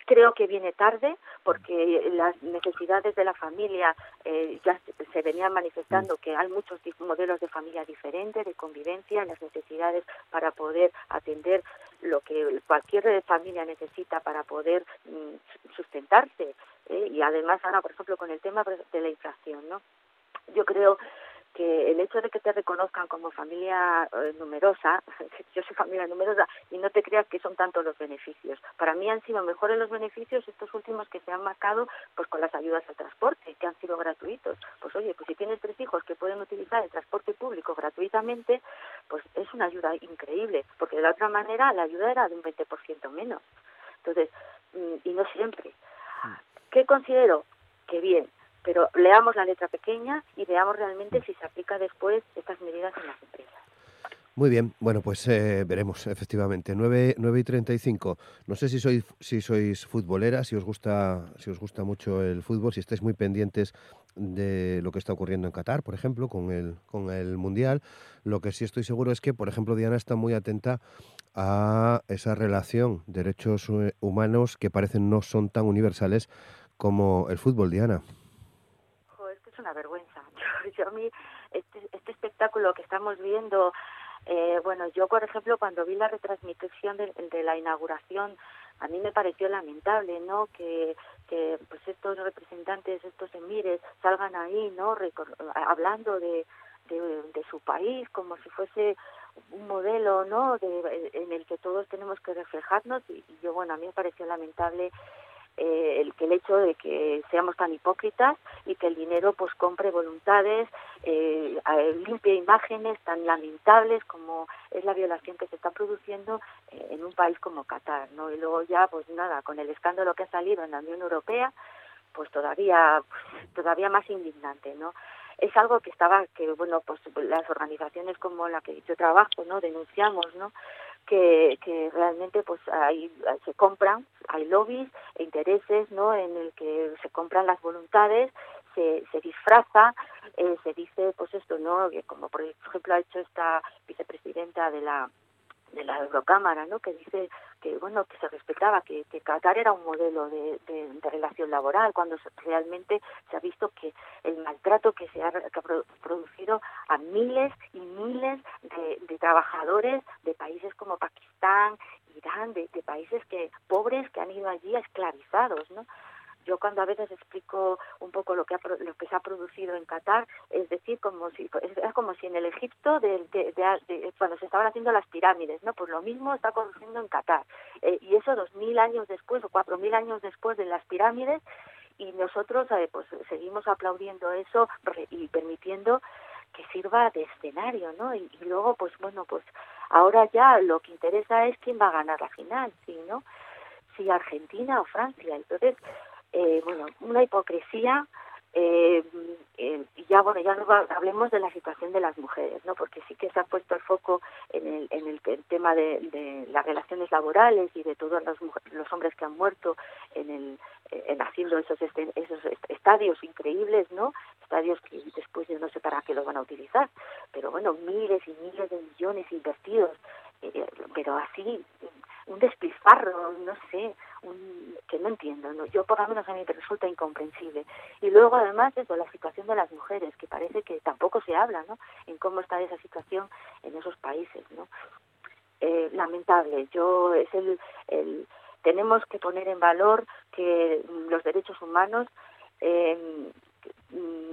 creo que viene tarde porque las necesidades de la familia eh, ya se venían manifestando que hay muchos modelos de familia diferentes, de convivencia, las necesidades para poder atender lo que cualquier familia necesita para poder mm, sustentarse ¿eh? y además ahora por ejemplo con el tema de la inflación, ¿no? Yo creo que el hecho de que te reconozcan como familia eh, numerosa, yo soy familia numerosa, y no te creas que son tantos los beneficios. Para mí han sido mejores los beneficios estos últimos que se han marcado pues con las ayudas al transporte, que han sido gratuitos. Pues oye, pues si tienes tres hijos que pueden utilizar el transporte público gratuitamente, pues es una ayuda increíble, porque de la otra manera la ayuda era de un 20% menos. Entonces, mm, y no siempre. ¿Qué considero? Que bien, pero leamos la letra pequeña y veamos realmente si se aplica después estas medidas en las empresas. Muy bien, bueno, pues eh, veremos, efectivamente. 9, 9 y 35. No sé si sois, si sois futboleras, si os, gusta, si os gusta mucho el fútbol, si estáis muy pendientes de lo que está ocurriendo en Qatar, por ejemplo, con el, con el Mundial. Lo que sí estoy seguro es que, por ejemplo, Diana está muy atenta a esa relación derechos eh, humanos que parecen no son tan universales como el fútbol, Diana una vergüenza. Yo, yo a mí, este, este espectáculo que estamos viendo, eh, bueno, yo por ejemplo cuando vi la retransmisión de, de la inauguración a mí me pareció lamentable, ¿no? Que, que pues estos representantes, estos emires salgan ahí, ¿no? hablando de, de, su país como si fuese un modelo, ¿no? De, en el que todos tenemos que reflejarnos y, y yo, bueno, a mí me pareció lamentable eh, el que el hecho de que seamos tan hipócritas y que el dinero pues compre voluntades, eh, limpie imágenes tan lamentables como es la violación que se está produciendo eh, en un país como Qatar, ¿no? Y luego ya pues nada, con el escándalo que ha salido en la Unión Europea, pues todavía todavía más indignante, ¿no? es algo que estaba que bueno pues las organizaciones como la que yo trabajo no denunciamos no que, que realmente pues ahí se compran, hay lobbies e intereses ¿no? en el que se compran las voluntades, se, se disfraza, eh, se dice pues esto, ¿no? que como por ejemplo ha hecho esta vicepresidenta de la de la Eurocámara, ¿no? que dice que bueno que se respetaba, que, que Qatar era un modelo de, de, relación laboral, cuando realmente se ha visto que el maltrato que se ha, producido a miles y miles de, de, trabajadores de países como Pakistán, Irán, de, de países que pobres que han ido allí esclavizados, ¿no? Yo cuando a veces explico un poco lo que, lo que se ha producido en Qatar, es decir, como si es como si en el Egipto, de, de, cuando se estaban haciendo las pirámides, ¿no? Pues lo mismo está ocurriendo en Qatar. Eh, y eso dos mil años después o cuatro mil años después de las pirámides, y nosotros eh, pues seguimos aplaudiendo eso y permitiendo que sirva de escenario, ¿no? Y, y, luego, pues bueno, pues ahora ya lo que interesa es quién va a ganar la final, ¿sí, no? Si Argentina o Francia. Entonces, eh, bueno, una hipocresía eh, eh, ya bueno ya no hablemos de la situación de las mujeres no porque sí que se ha puesto el foco en el, en el, tema de, de, las relaciones laborales y de todos los, los hombres que han muerto en el en haciendo esos este, esos estadios increíbles no estadios que después yo no sé para qué los van a utilizar pero bueno miles y miles de millones invertidos eh, pero así un despilfarro, no sé, un, que no entiendo, ¿no? yo por lo menos a mí me resulta incomprensible. Y luego además eso, la situación de las mujeres, que parece que tampoco se habla, ¿no? En cómo está esa situación en esos países, ¿no? Eh, lamentable, yo es el, el, tenemos que poner en valor que los derechos humanos, eh,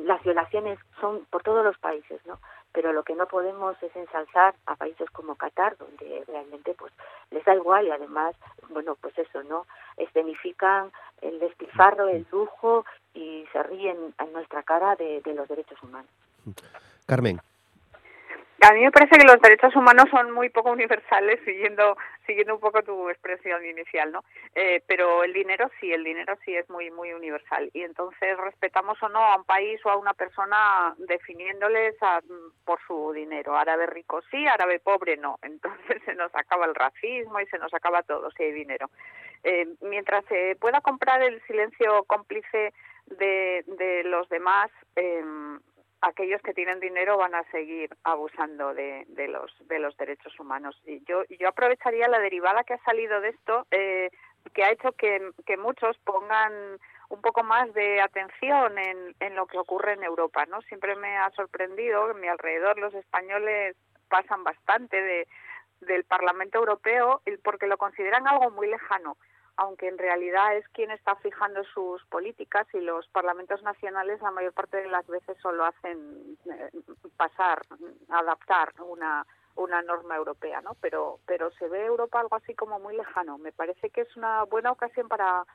las violaciones son por todos los países, ¿no? Pero lo que no podemos es ensalzar a países como Qatar, donde realmente pues les da igual y además, bueno, pues eso, ¿no? Escenifican el despilfarro, el lujo y se ríen en nuestra cara de, de los derechos humanos. Carmen. A mí me parece que los derechos humanos son muy poco universales, siguiendo siguiendo un poco tu expresión inicial, ¿no? Eh, pero el dinero sí, el dinero sí es muy muy universal y entonces respetamos o no a un país o a una persona definiéndoles por su dinero. Árabe rico sí, árabe pobre no. Entonces se nos acaba el racismo y se nos acaba todo si hay dinero. Eh, mientras se pueda comprar el silencio cómplice de, de los demás, eh, aquellos que tienen dinero van a seguir abusando de, de los de los derechos humanos. Y yo yo aprovecharía la derivada que ha salido de esto eh, que ha hecho que, muchos pongan un poco más de atención en, en lo que ocurre en Europa no siempre me ha sorprendido que a mi alrededor los españoles pasan bastante de del Parlamento Europeo porque lo consideran algo muy lejano aunque en realidad es quien está fijando sus políticas y los parlamentos nacionales la mayor parte de las veces solo hacen eh, pasar, adaptar una norma europea, ¿no? Pero pero se ve Europa algo así como muy lejano. Me parece que es una buena ocasión para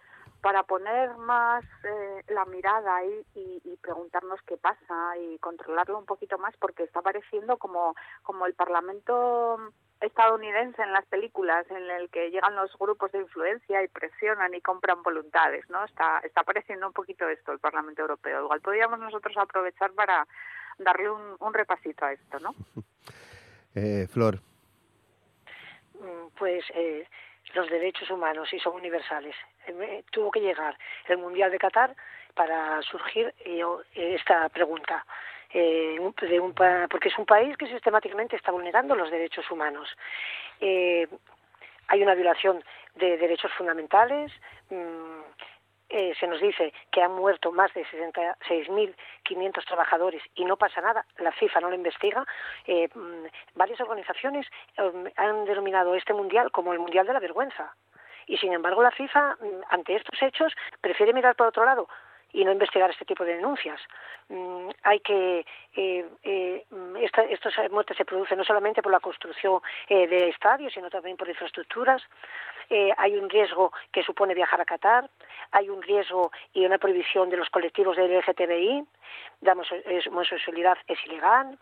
poner más eh, la mirada ahí y, y, preguntarnos qué pasa y controlarlo un poquito más porque está pareciendo como el Parlamento estadounidense en las películas en el que llegan los grupos de influencia y presionan y compran voluntades, ¿no? Está está apareciendo un poquito esto el Parlamento Europeo. Igual podríamos nosotros aprovechar para darle un, un repasito a esto, ¿no? Eh, Flor. Mm, pues eh, los derechos humanos y son universales. Eh, tuvo que llegar el Mundial de Qatar para surgir eh, esta pregunta eh, de un, porque es un país que sistemáticamente está vulnerando los derechos humanos. Eh, hay una violación de derechos fundamentales. Mm, eh, se nos dice que han muerto más de 66.500 trabajadores y no pasa nada, la FIFA no lo investiga. Eh, mm, varias organizaciones um, han denominado este mundial como el mundial de la vergüenza Y sin embargo la FIFA, mm, ante estos hechos, prefiere mirar por otro lado y no investigar este tipo de denuncias. Mm, hay que eh, eh, estas muertes se producen no solamente por la construcción eh, de estadios, sino también por infraestructuras. Eh, hay un riesgo que supone viajar a Qatar, hay un riesgo y una prohibición de los colectivos del LGTBI, la homosexualidad es ilegal,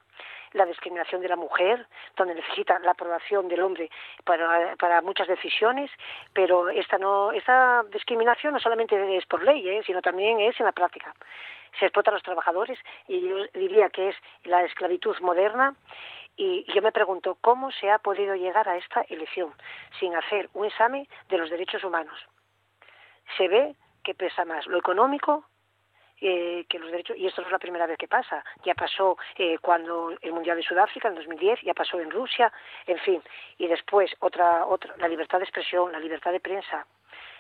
la discriminación de la mujer, donde necesita la aprobación del hombre para, muchas decisiones, pero esta no esta discriminación no solamente es por ley, ¿eh? sino también es en la práctica. Se explota a los trabajadores y yo diría que es la esclavitud moderna y yo me pregunto cómo se ha podido llegar a esta elección sin hacer un examen de los derechos humanos. Se ve que pesa más lo económico eh, que los derechos, y esto no es la primera vez que pasa, ya pasó eh, cuando el Mundial de Sudáfrica en 2010, ya pasó en Rusia, en fin, y después otra, otra, la libertad de expresión, la libertad de prensa,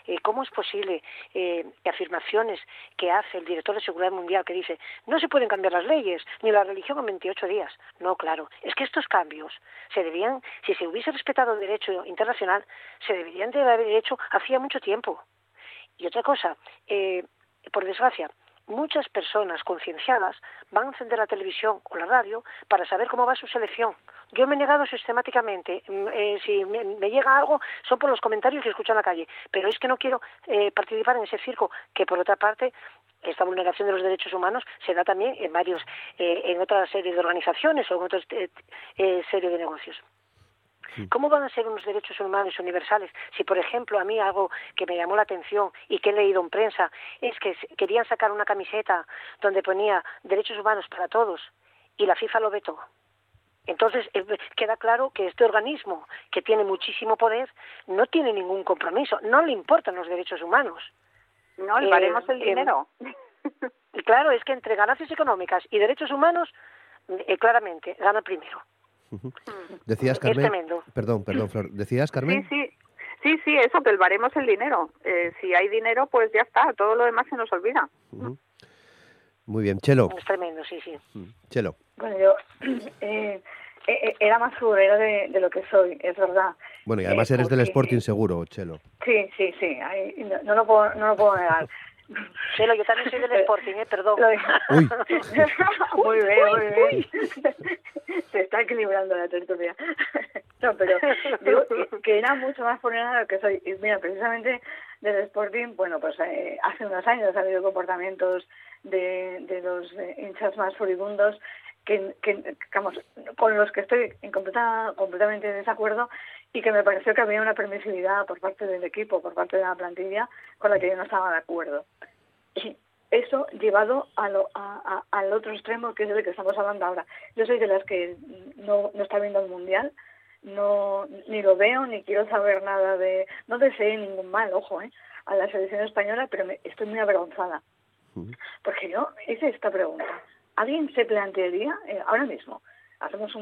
eh, ¿cómo es posible eh, afirmaciones que hace el director de Seguridad Mundial que dice no se pueden cambiar las leyes ni la religión en 28 días? No, claro, es que estos cambios se debían, si se hubiese respetado el derecho internacional, se deberían de haber hecho hacía mucho tiempo. Y otra cosa, eh, por desgracia, muchas personas concienciadas van a encender la televisión o la radio para saber cómo va su selección. Yo me he negado sistemáticamente. Mm, eh, si me, llega algo, son por los comentarios que escucho en la calle. Pero es que no quiero eh, participar en ese circo, que por otra parte esta vulneración de los derechos humanos se da también en varios, eh, en otra serie de organizaciones o en otra serie de negocios. ¿Cómo van a ser unos derechos humanos universales si, por ejemplo, a mí algo que me llamó la atención y que he leído en prensa es que querían sacar una camiseta donde ponía derechos humanos para todos y la FIFA lo vetó? Entonces eh, queda claro que este organismo, que tiene muchísimo poder, no tiene ningún compromiso, no le importan los derechos humanos. No, le haremos el eh, dinero. claro, es que entre ganancias económicas y derechos humanos, eh, claramente, gana primero. Decías, Carmen. Perdón, perdón, Flor. ¿Decías, Carmen? Sí, sí. Sí, sí, eso, que varemos el dinero. Eh, si hay dinero, pues ya está, todo lo demás se nos olvida. Muy bien, Chelo. Es tremendo, sí, sí. Chelo. Bueno, yo eh, eh, era más futbolera de, lo que soy, es verdad. Bueno, y además eres del Sporting seguro, Chelo. Sí, sí, sí, no, lo puedo, no lo puedo negar. Chelo, yo también soy del Sporting, ¿eh? Perdón. Uy. muy bien, muy bien. Se está equilibrando la tertulia. no, pero digo que era mucho más lo que soy. Y mira, precisamente del Sporting, bueno, pues eh, hace unos años ha habido comportamientos de, de los eh, hinchas más furibundos que, que digamos, con los que estoy en completa, completamente en desacuerdo y que me pareció que había una permisividad por parte del equipo, por parte de la plantilla, con la que yo no estaba de acuerdo. Y eso llevado a lo, a, al otro extremo, que es el que estamos hablando ahora. Yo soy de las que no, no está viendo el Mundial, no ni lo veo, ni quiero saber nada de... No deseo ningún mal, ojo, ¿eh? a la selección española, pero me, estoy muy avergonzada. Porque yo hice esta pregunta. ¿Alguien se plantearía eh, ahora mismo? Hacemos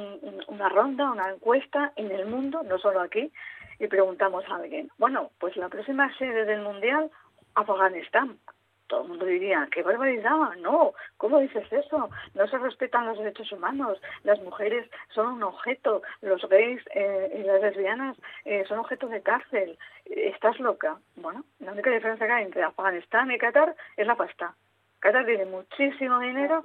una ronda, una encuesta en el mundo, no solo aquí, y preguntamos a alguien, bueno, pues la próxima sede del Mundial, Afganistán. Todo el mundo diría, qué barbaridad, no, ¿cómo dices eso? No se respetan los derechos humanos, las mujeres son un objeto, los gays eh, y las lesbianas eh, son objetos de cárcel, estás loca. Bueno, la única diferencia que hay entre Afganistán y Qatar es la pasta. Qatar tiene muchísimo dinero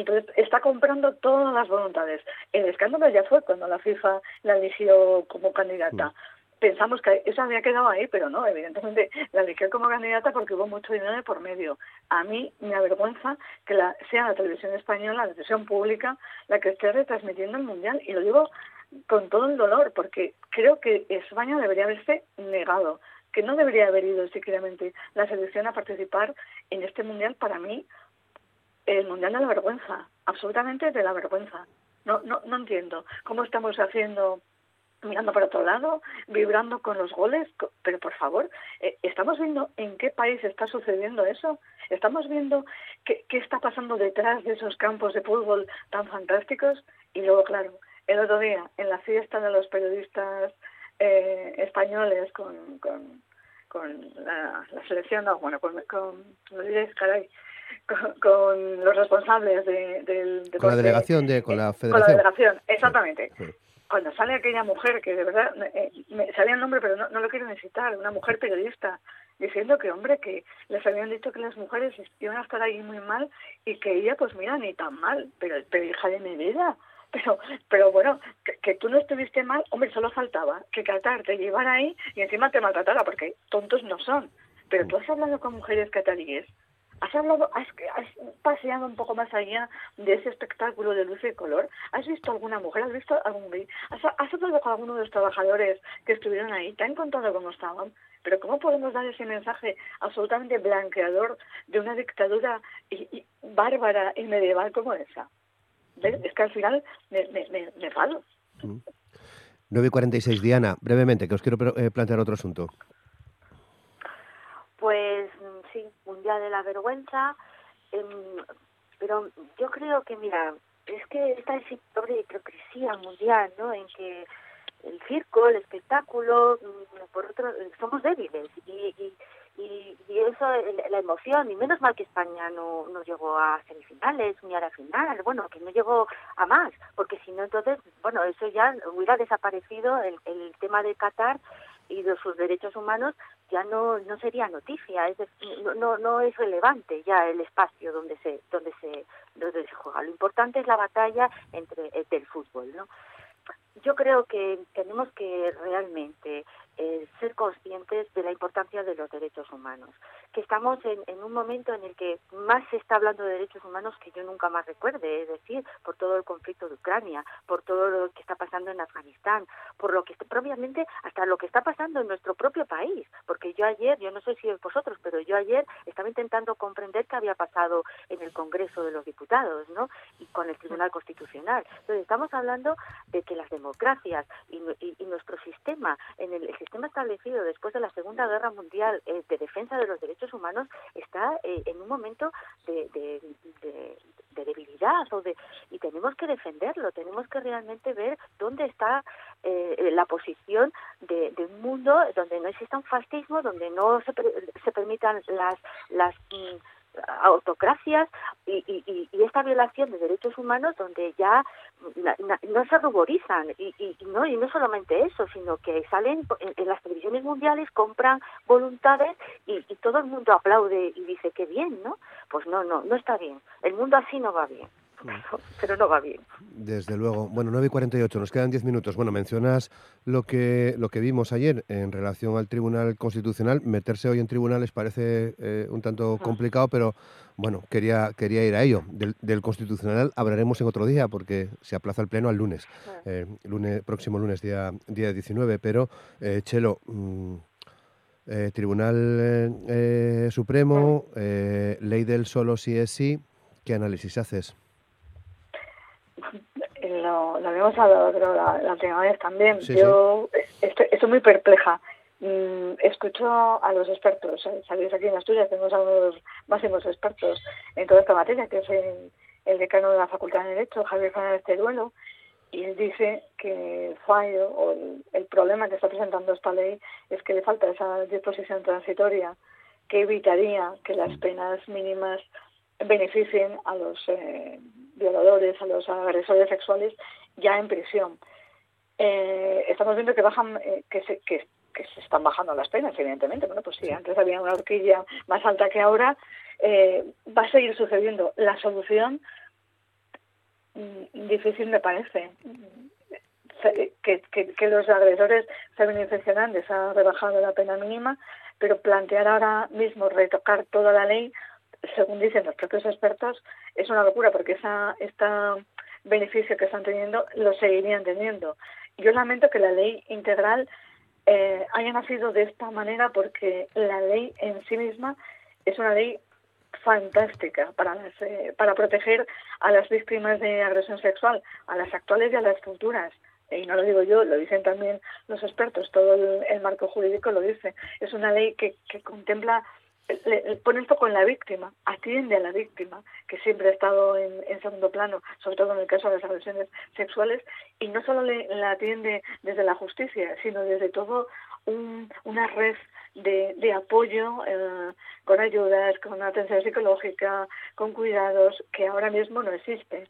entonces está comprando todas las voluntades. El escándalo ya fue cuando la FIFA la eligió como candidata. Pensamos que eso había quedado ahí, pero no, evidentemente la eligió como candidata porque hubo mucho dinero de por medio. A mí me avergüenza que la, sea la televisión española, la televisión pública, la que esté retransmitiendo el Mundial. Y lo digo con todo el dolor, porque creo que España debería haberse negado, que no debería haber ido siquiera la selección a participar en este Mundial para mí el mundial de la vergüenza, absolutamente de la vergüenza. No, no, no entiendo cómo estamos haciendo mirando para otro lado, vibrando con los goles, pero por favor, eh, ¿estamos viendo en qué país está sucediendo eso? ¿Estamos viendo qué, qué, está pasando detrás de esos campos de fútbol tan fantásticos? Y luego, claro, el otro día, en la fiesta de los periodistas eh, españoles con, con, con la, selección, no, bueno, con, con, caray, con, los responsables de, con la delegación de con la federación con la delegación exactamente. Cuando sale aquella mujer, que de verdad, eh, me sabía el nombre, pero no, no lo quiero necesitar, una mujer periodista, diciendo que, hombre, que les habían dicho que las mujeres iban a estar ahí muy mal y que ella, pues mira, ni tan mal, pero, pero hija de mi vida, pero pero bueno, que, tú no estuviste mal, hombre, solo faltaba que Qatar te llevara ahí y encima te maltratara, porque tontos no son. Pero tú has hablado con mujeres cataríes, has hablado, has, paseado un poco más allá de ese espectáculo de luz y color, has visto alguna mujer, has visto algún has, has hablado con alguno de los trabajadores que estuvieron ahí, te han contado cómo estaban, pero ¿cómo podemos dar ese mensaje absolutamente blanqueador de una dictadura bárbara y medieval como esa? Es que al final me, me, me, me falo. 9.46, Diana, brevemente, que os quiero eh, plantear otro asunto. Pues mm, de la vergüenza, em, pero yo creo que, mira, es que esta es de hipocresía mundial, ¿no? En que el circo, el espectáculo, mm, por otro, somos débiles y, y, y, eso, la emoción, y menos mal que España no, no llegó a semifinales ni a la final, bueno, que no llegó a más, porque si no, entonces, bueno, eso ya hubiera desaparecido el, el tema de Qatar y de sus derechos humanos ya no no sería noticia es no, no no es relevante ya el espacio donde se donde se donde se juega. Lo importante es la batalla entre eh, del fútbol no yo creo que tenemos que realmente eh, ser conscientes de la importancia de los derechos humanos, que estamos en, en, un momento en el que más se está hablando de derechos humanos que yo nunca más recuerde, es decir, por todo el conflicto de Ucrania, por todo lo que está pasando en Afganistán, por lo que propiamente hasta lo que está pasando en nuestro propio país, porque yo ayer, yo no sé si vosotros, pero yo ayer estaba intentando comprender qué había pasado en el Congreso de los Diputados, ¿no? Y con el Tribunal Constitucional. Entonces estamos hablando de que las democracias y, y, nuestro sistema en el sistema establecido después de la Segunda Guerra Mundial eh, de defensa de los derechos humanos está eh, en un momento de, de, debilidad o de, y tenemos que defenderlo, tenemos que realmente ver dónde está eh, la posición de, un mundo donde no exista un fascismo, donde no se, se permitan las, las mm, autocracias y, y, esta violación de derechos humanos donde ya no se ruborizan. Y, y, no y no solamente eso sino que salen en, las televisiones mundiales compran voluntades y, y todo el mundo aplaude y dice que bien no pues no no no está bien. El mundo así no va bien pero no va bien. Desde luego. Bueno, 9 y 48, nos quedan 10 minutos. Bueno, mencionas lo que, lo que vimos ayer en relación al Tribunal Constitucional. Meterse hoy en tribunales parece eh, un tanto complicado, pero bueno, quería, quería ir a ello. Del, Constitucional hablaremos en otro día porque se aplaza el Pleno al lunes, eh, lunes próximo lunes, día, día 19. Pero, eh, Chelo, mm, Tribunal Supremo, ley del solo sí es sí, ¿qué análisis haces? Lo, lo habíamos hablado creo la, la última vez también. Yo Estoy, muy perpleja. Mm, escucho a los expertos, ¿eh? sabéis aquí en Asturias tenemos a los máximos expertos en toda esta materia, que es el, decano de la Facultad de Derecho, Javier Fernández Teruelo, y él dice que el fallo o el, problema que está presentando esta ley es que le falta esa disposición transitoria que evitaría que las penas mínimas beneficien a los eh, violadores, a los agresores sexuales ya en prisión. Eh, estamos viendo que bajan, eh, que, se, que, se están bajando las penas, evidentemente. Bueno, pues sí, antes había una horquilla más alta que ahora. va a seguir sucediendo. La solución mm, difícil me parece. Que, que, que, los agresores esa rebajada de la pena mínima, pero plantear ahora mismo retocar toda la ley según dicen los propios expertos, es una locura porque esa, este beneficio que están teniendo lo seguirían teniendo. Yo lamento que la ley integral eh, haya nacido de esta manera porque la ley en sí misma es una ley fantástica para eh, para proteger a las víctimas de agresión sexual, a las actuales y a las futuras. Y no lo digo yo, lo dicen también los expertos, todo el, marco jurídico lo dice. Es una ley que, que contempla le, pone el foco en la víctima, atiende a la víctima, que siempre ha estado en, segundo plano, sobre todo en el caso de las agresiones sexuales, y no solo le, la atiende desde la justicia, sino desde todo una red de, de apoyo eh, con ayudas, con atención psicológica, con cuidados, que ahora mismo no existe.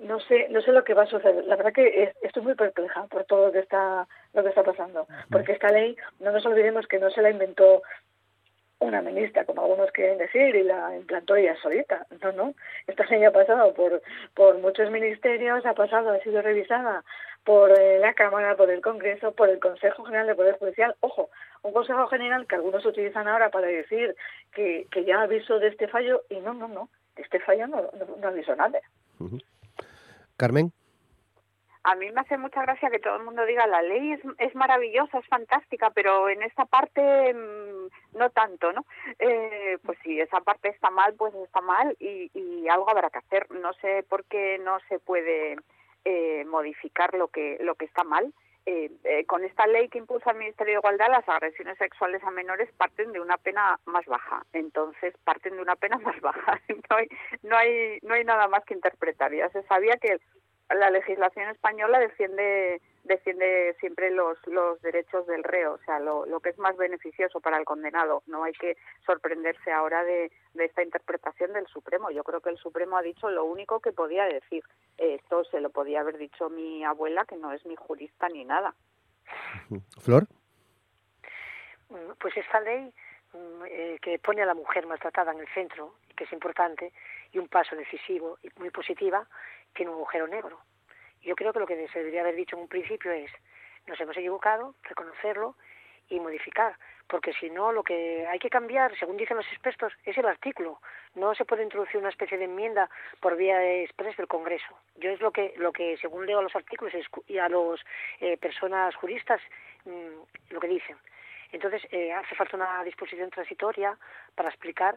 no sé no sé lo que va a suceder la verdad que estoy muy perpleja por todo lo que está lo que está pasando porque esta ley no nos olvidemos que no se la inventó una ministra, como algunos quieren decir, y la implantó ella solita. No, no. Esta ley ha pasado por, por muchos ministerios, ha pasado, ha sido revisada por eh, la Cámara, por el Congreso, por el Consejo General de Poder Judicial. Ojo, un Consejo General que algunos utilizan ahora para decir que, que ya aviso de este fallo, y no, no, no. este fallo no, no, no aviso nada. Carmen. A mí me hace mucha gracia que todo el mundo diga la ley es, es maravillosa, es fantástica, pero en esta parte mm, no tanto, ¿no? Eh, pues si esa parte está mal, pues está mal y, y algo habrá que hacer. No sé por qué no se puede eh, modificar lo que lo que está mal. Eh, eh, con esta ley que impulsa el Ministerio de Igualdad, las agresiones sexuales a menores parten de una pena más baja. Entonces, parten de una pena más baja. no, hay, no, hay, no hay nada más que interpretar. Ya se sabía que la legislación española defiende defiende siempre los los derechos del reo, o sea, lo, lo que es más beneficioso para el condenado. No hay que sorprenderse ahora de, de esta interpretación del Supremo. Yo creo que el Supremo ha dicho lo único que podía decir. Esto se lo podía haber dicho mi abuela, que no es mi jurista ni nada. Flor. Pues esta ley mm, eh, que pone a la mujer maltratada en el centro, que es importante, y un paso decisivo y muy positiva, tiene un agujero negro. Yo creo que lo que se debería haber dicho en un principio es, nos hemos equivocado, reconocerlo y modificar, porque si no, lo que hay que cambiar, según dicen los expertos, es el artículo. No se puede introducir una especie de enmienda por vía express del Congreso. Yo es lo que, lo que según leo los artículos y a las eh, personas juristas, mm, lo que dicen. Entonces, eh, hace falta una disposición transitoria para explicar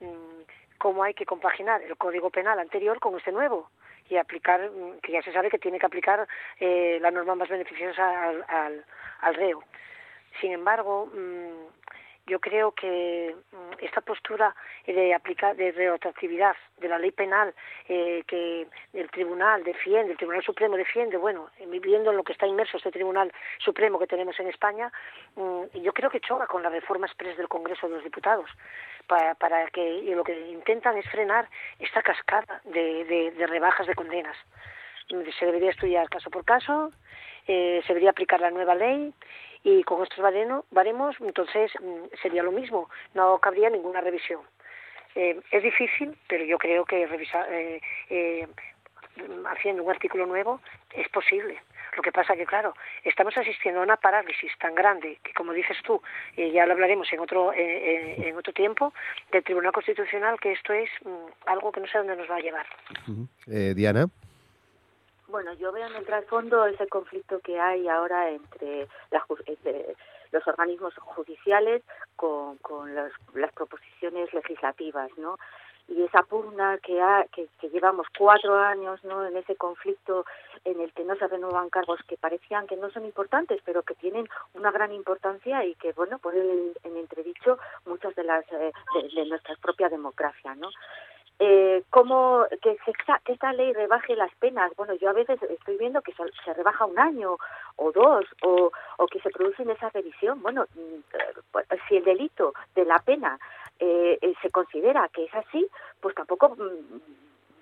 mm, cómo hay que compaginar el Código Penal anterior con este nuevo y aplicar, que ya se sabe que tiene que aplicar eh, la norma más beneficiosa al, al, al reo. Sin embargo, mm, yo creo que mm, esta postura de aplicar de retroactividad de la ley penal eh, que el tribunal defiende, el Tribunal Supremo defiende, bueno, viendo en lo que está inmerso este Tribunal Supremo que tenemos en España, yo creo que choca con la reforma express del Congreso de los Diputados para, para que lo que intentan es frenar esta cascada de, de, rebajas de condenas. Se debería estudiar caso por caso, eh, se debería aplicar la nueva ley y con estos baremos entonces mm, sería lo mismo, no cabría ninguna revisión. Eh, es difícil, pero yo creo que revisar, eh, eh, haciendo un artículo nuevo es posible. Lo que pasa que, claro, estamos asistiendo a una parálisis tan grande que, como dices tú, y ya lo hablaremos en otro, en otro tiempo, del Tribunal Constitucional, que esto es mm, algo que no sé dónde nos va a llevar. Eh, Diana. Bueno, yo veo en el trasfondo ese conflicto que hay ahora entre, los organismos judiciales con, con las proposiciones legislativas, ¿no? y esa pugna que, ha, que, llevamos cuatro años ¿no? en ese conflicto en el que no se renuevan cargos que parecían que no son importantes pero que tienen una gran importancia y que bueno ponen en, entredicho muchas de las eh, de, nuestra propia democracia no eh, cómo que, que esta ley rebaje las penas. Bueno, yo a veces estoy viendo que se, rebaja un año o dos o, que se produce esa revisión. Bueno, mm, pues, si el delito de la pena eh, eh, se considera que es así, pues tampoco mm,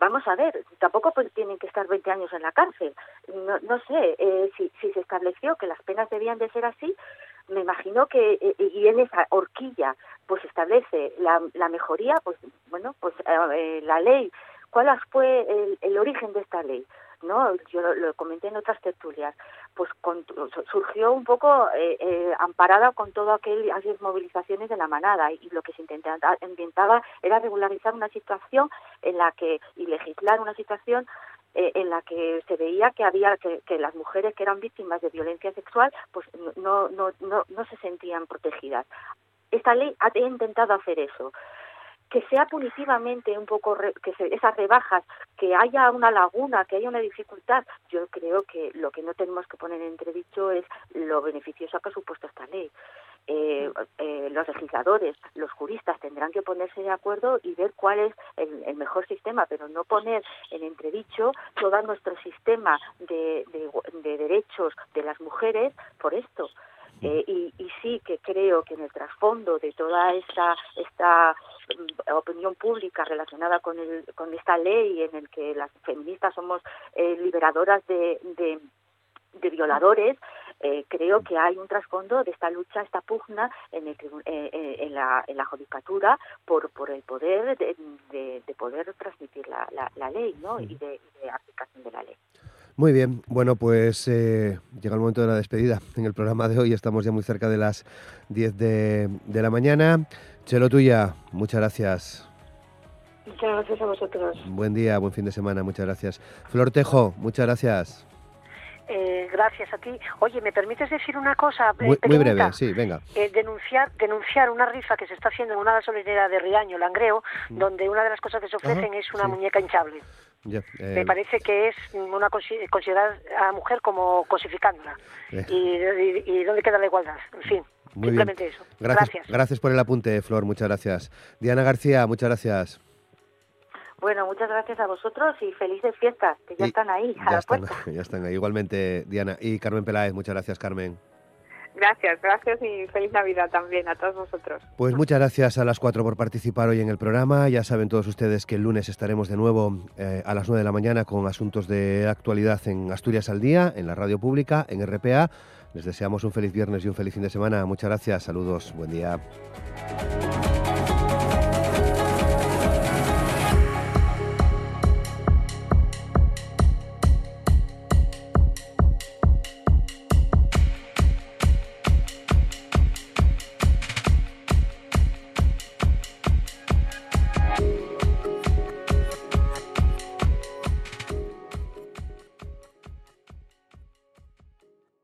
vamos a ver, tampoco pues tienen que estar 20 años en la cárcel. No, no sé, eh, si, si se estableció que las penas debían de ser así, me imagino que eh, y en esa horquilla pues establece la, la mejoría, pues bueno, pues la ley, ¿cuál fue el, el origen de esta ley? ¿no? Yo lo, comenté en otras tertulias, pues surgió un poco eh, eh, amparada con todo aquellas movilizaciones de la manada y, lo que se intentaba era regularizar una situación en la que y legislar una situación eh, en la que se veía que había que, que, las mujeres que eran víctimas de violencia sexual pues no no no no se sentían protegidas. Esta ley ha intentado hacer eso que sea punitivamente un poco que esas rebajas, que haya una laguna, que haya una dificultad, yo creo que lo que no tenemos que poner en entredicho es lo beneficioso que ha supuesto esta ley. Eh, eh, los legisladores, los juristas tendrán que ponerse de acuerdo y ver cuál es el, mejor sistema, pero no poner en entredicho todo nuestro sistema de, de derechos de las mujeres por esto Eh, y, y, sí que creo que en el trasfondo de toda esta, esta mm, opinión pública relacionada con, el, con esta ley en el que las feministas somos eh, liberadoras de, de, de violadores, eh, creo que hay un trasfondo de esta lucha, esta pugna en, el, eh, eh, en, la, en la judicatura por, por el poder de, de, de poder transmitir la, la, la ley ¿no? y de, de, aplicación de la ley. Muy bien, bueno, pues eh, llega el momento de la despedida. En el programa de hoy estamos ya muy cerca de las 10 de, de la mañana. Chelo Tuya, muchas gracias. Muchas gracias a vosotros. Buen día, buen fin de semana, muchas gracias. Flor Tejo, muchas gracias. Eh, gracias a ti. Oye, ¿me permites decir una cosa? Eh, muy, muy, breve, sí, venga. Eh, denunciar, denunciar una rifa que se está haciendo en una gasolinera de Riaño, Langreo, mm. donde una de las cosas que se ofrecen Ajá, es una sí. muñeca hinchable. Yeah, eh, Me parece que es una considerar a la mujer como cosificándola. Eh. Y, y, y, dónde queda la igualdad. En fin, muy simplemente bien. eso. Gracias, gracias. Gracias por el apunte, Flor, muchas gracias. Diana García, muchas gracias. Bueno, muchas gracias a vosotros y felices fiestas, que ya y están ahí, a ya la están, puerta. Ya están ahí. Igualmente, Diana. Y Carmen Peláez, muchas gracias, Carmen. Gracias, gracias y feliz Navidad también a todos vosotros. Pues muchas gracias a las cuatro por participar hoy en el programa. Ya saben todos ustedes que el lunes estaremos de nuevo eh, a las nueve de la mañana con asuntos de actualidad en Asturias al Día, en la radio pública, en RPA. Les deseamos un feliz viernes y un feliz fin de semana. Muchas gracias, saludos, buen día.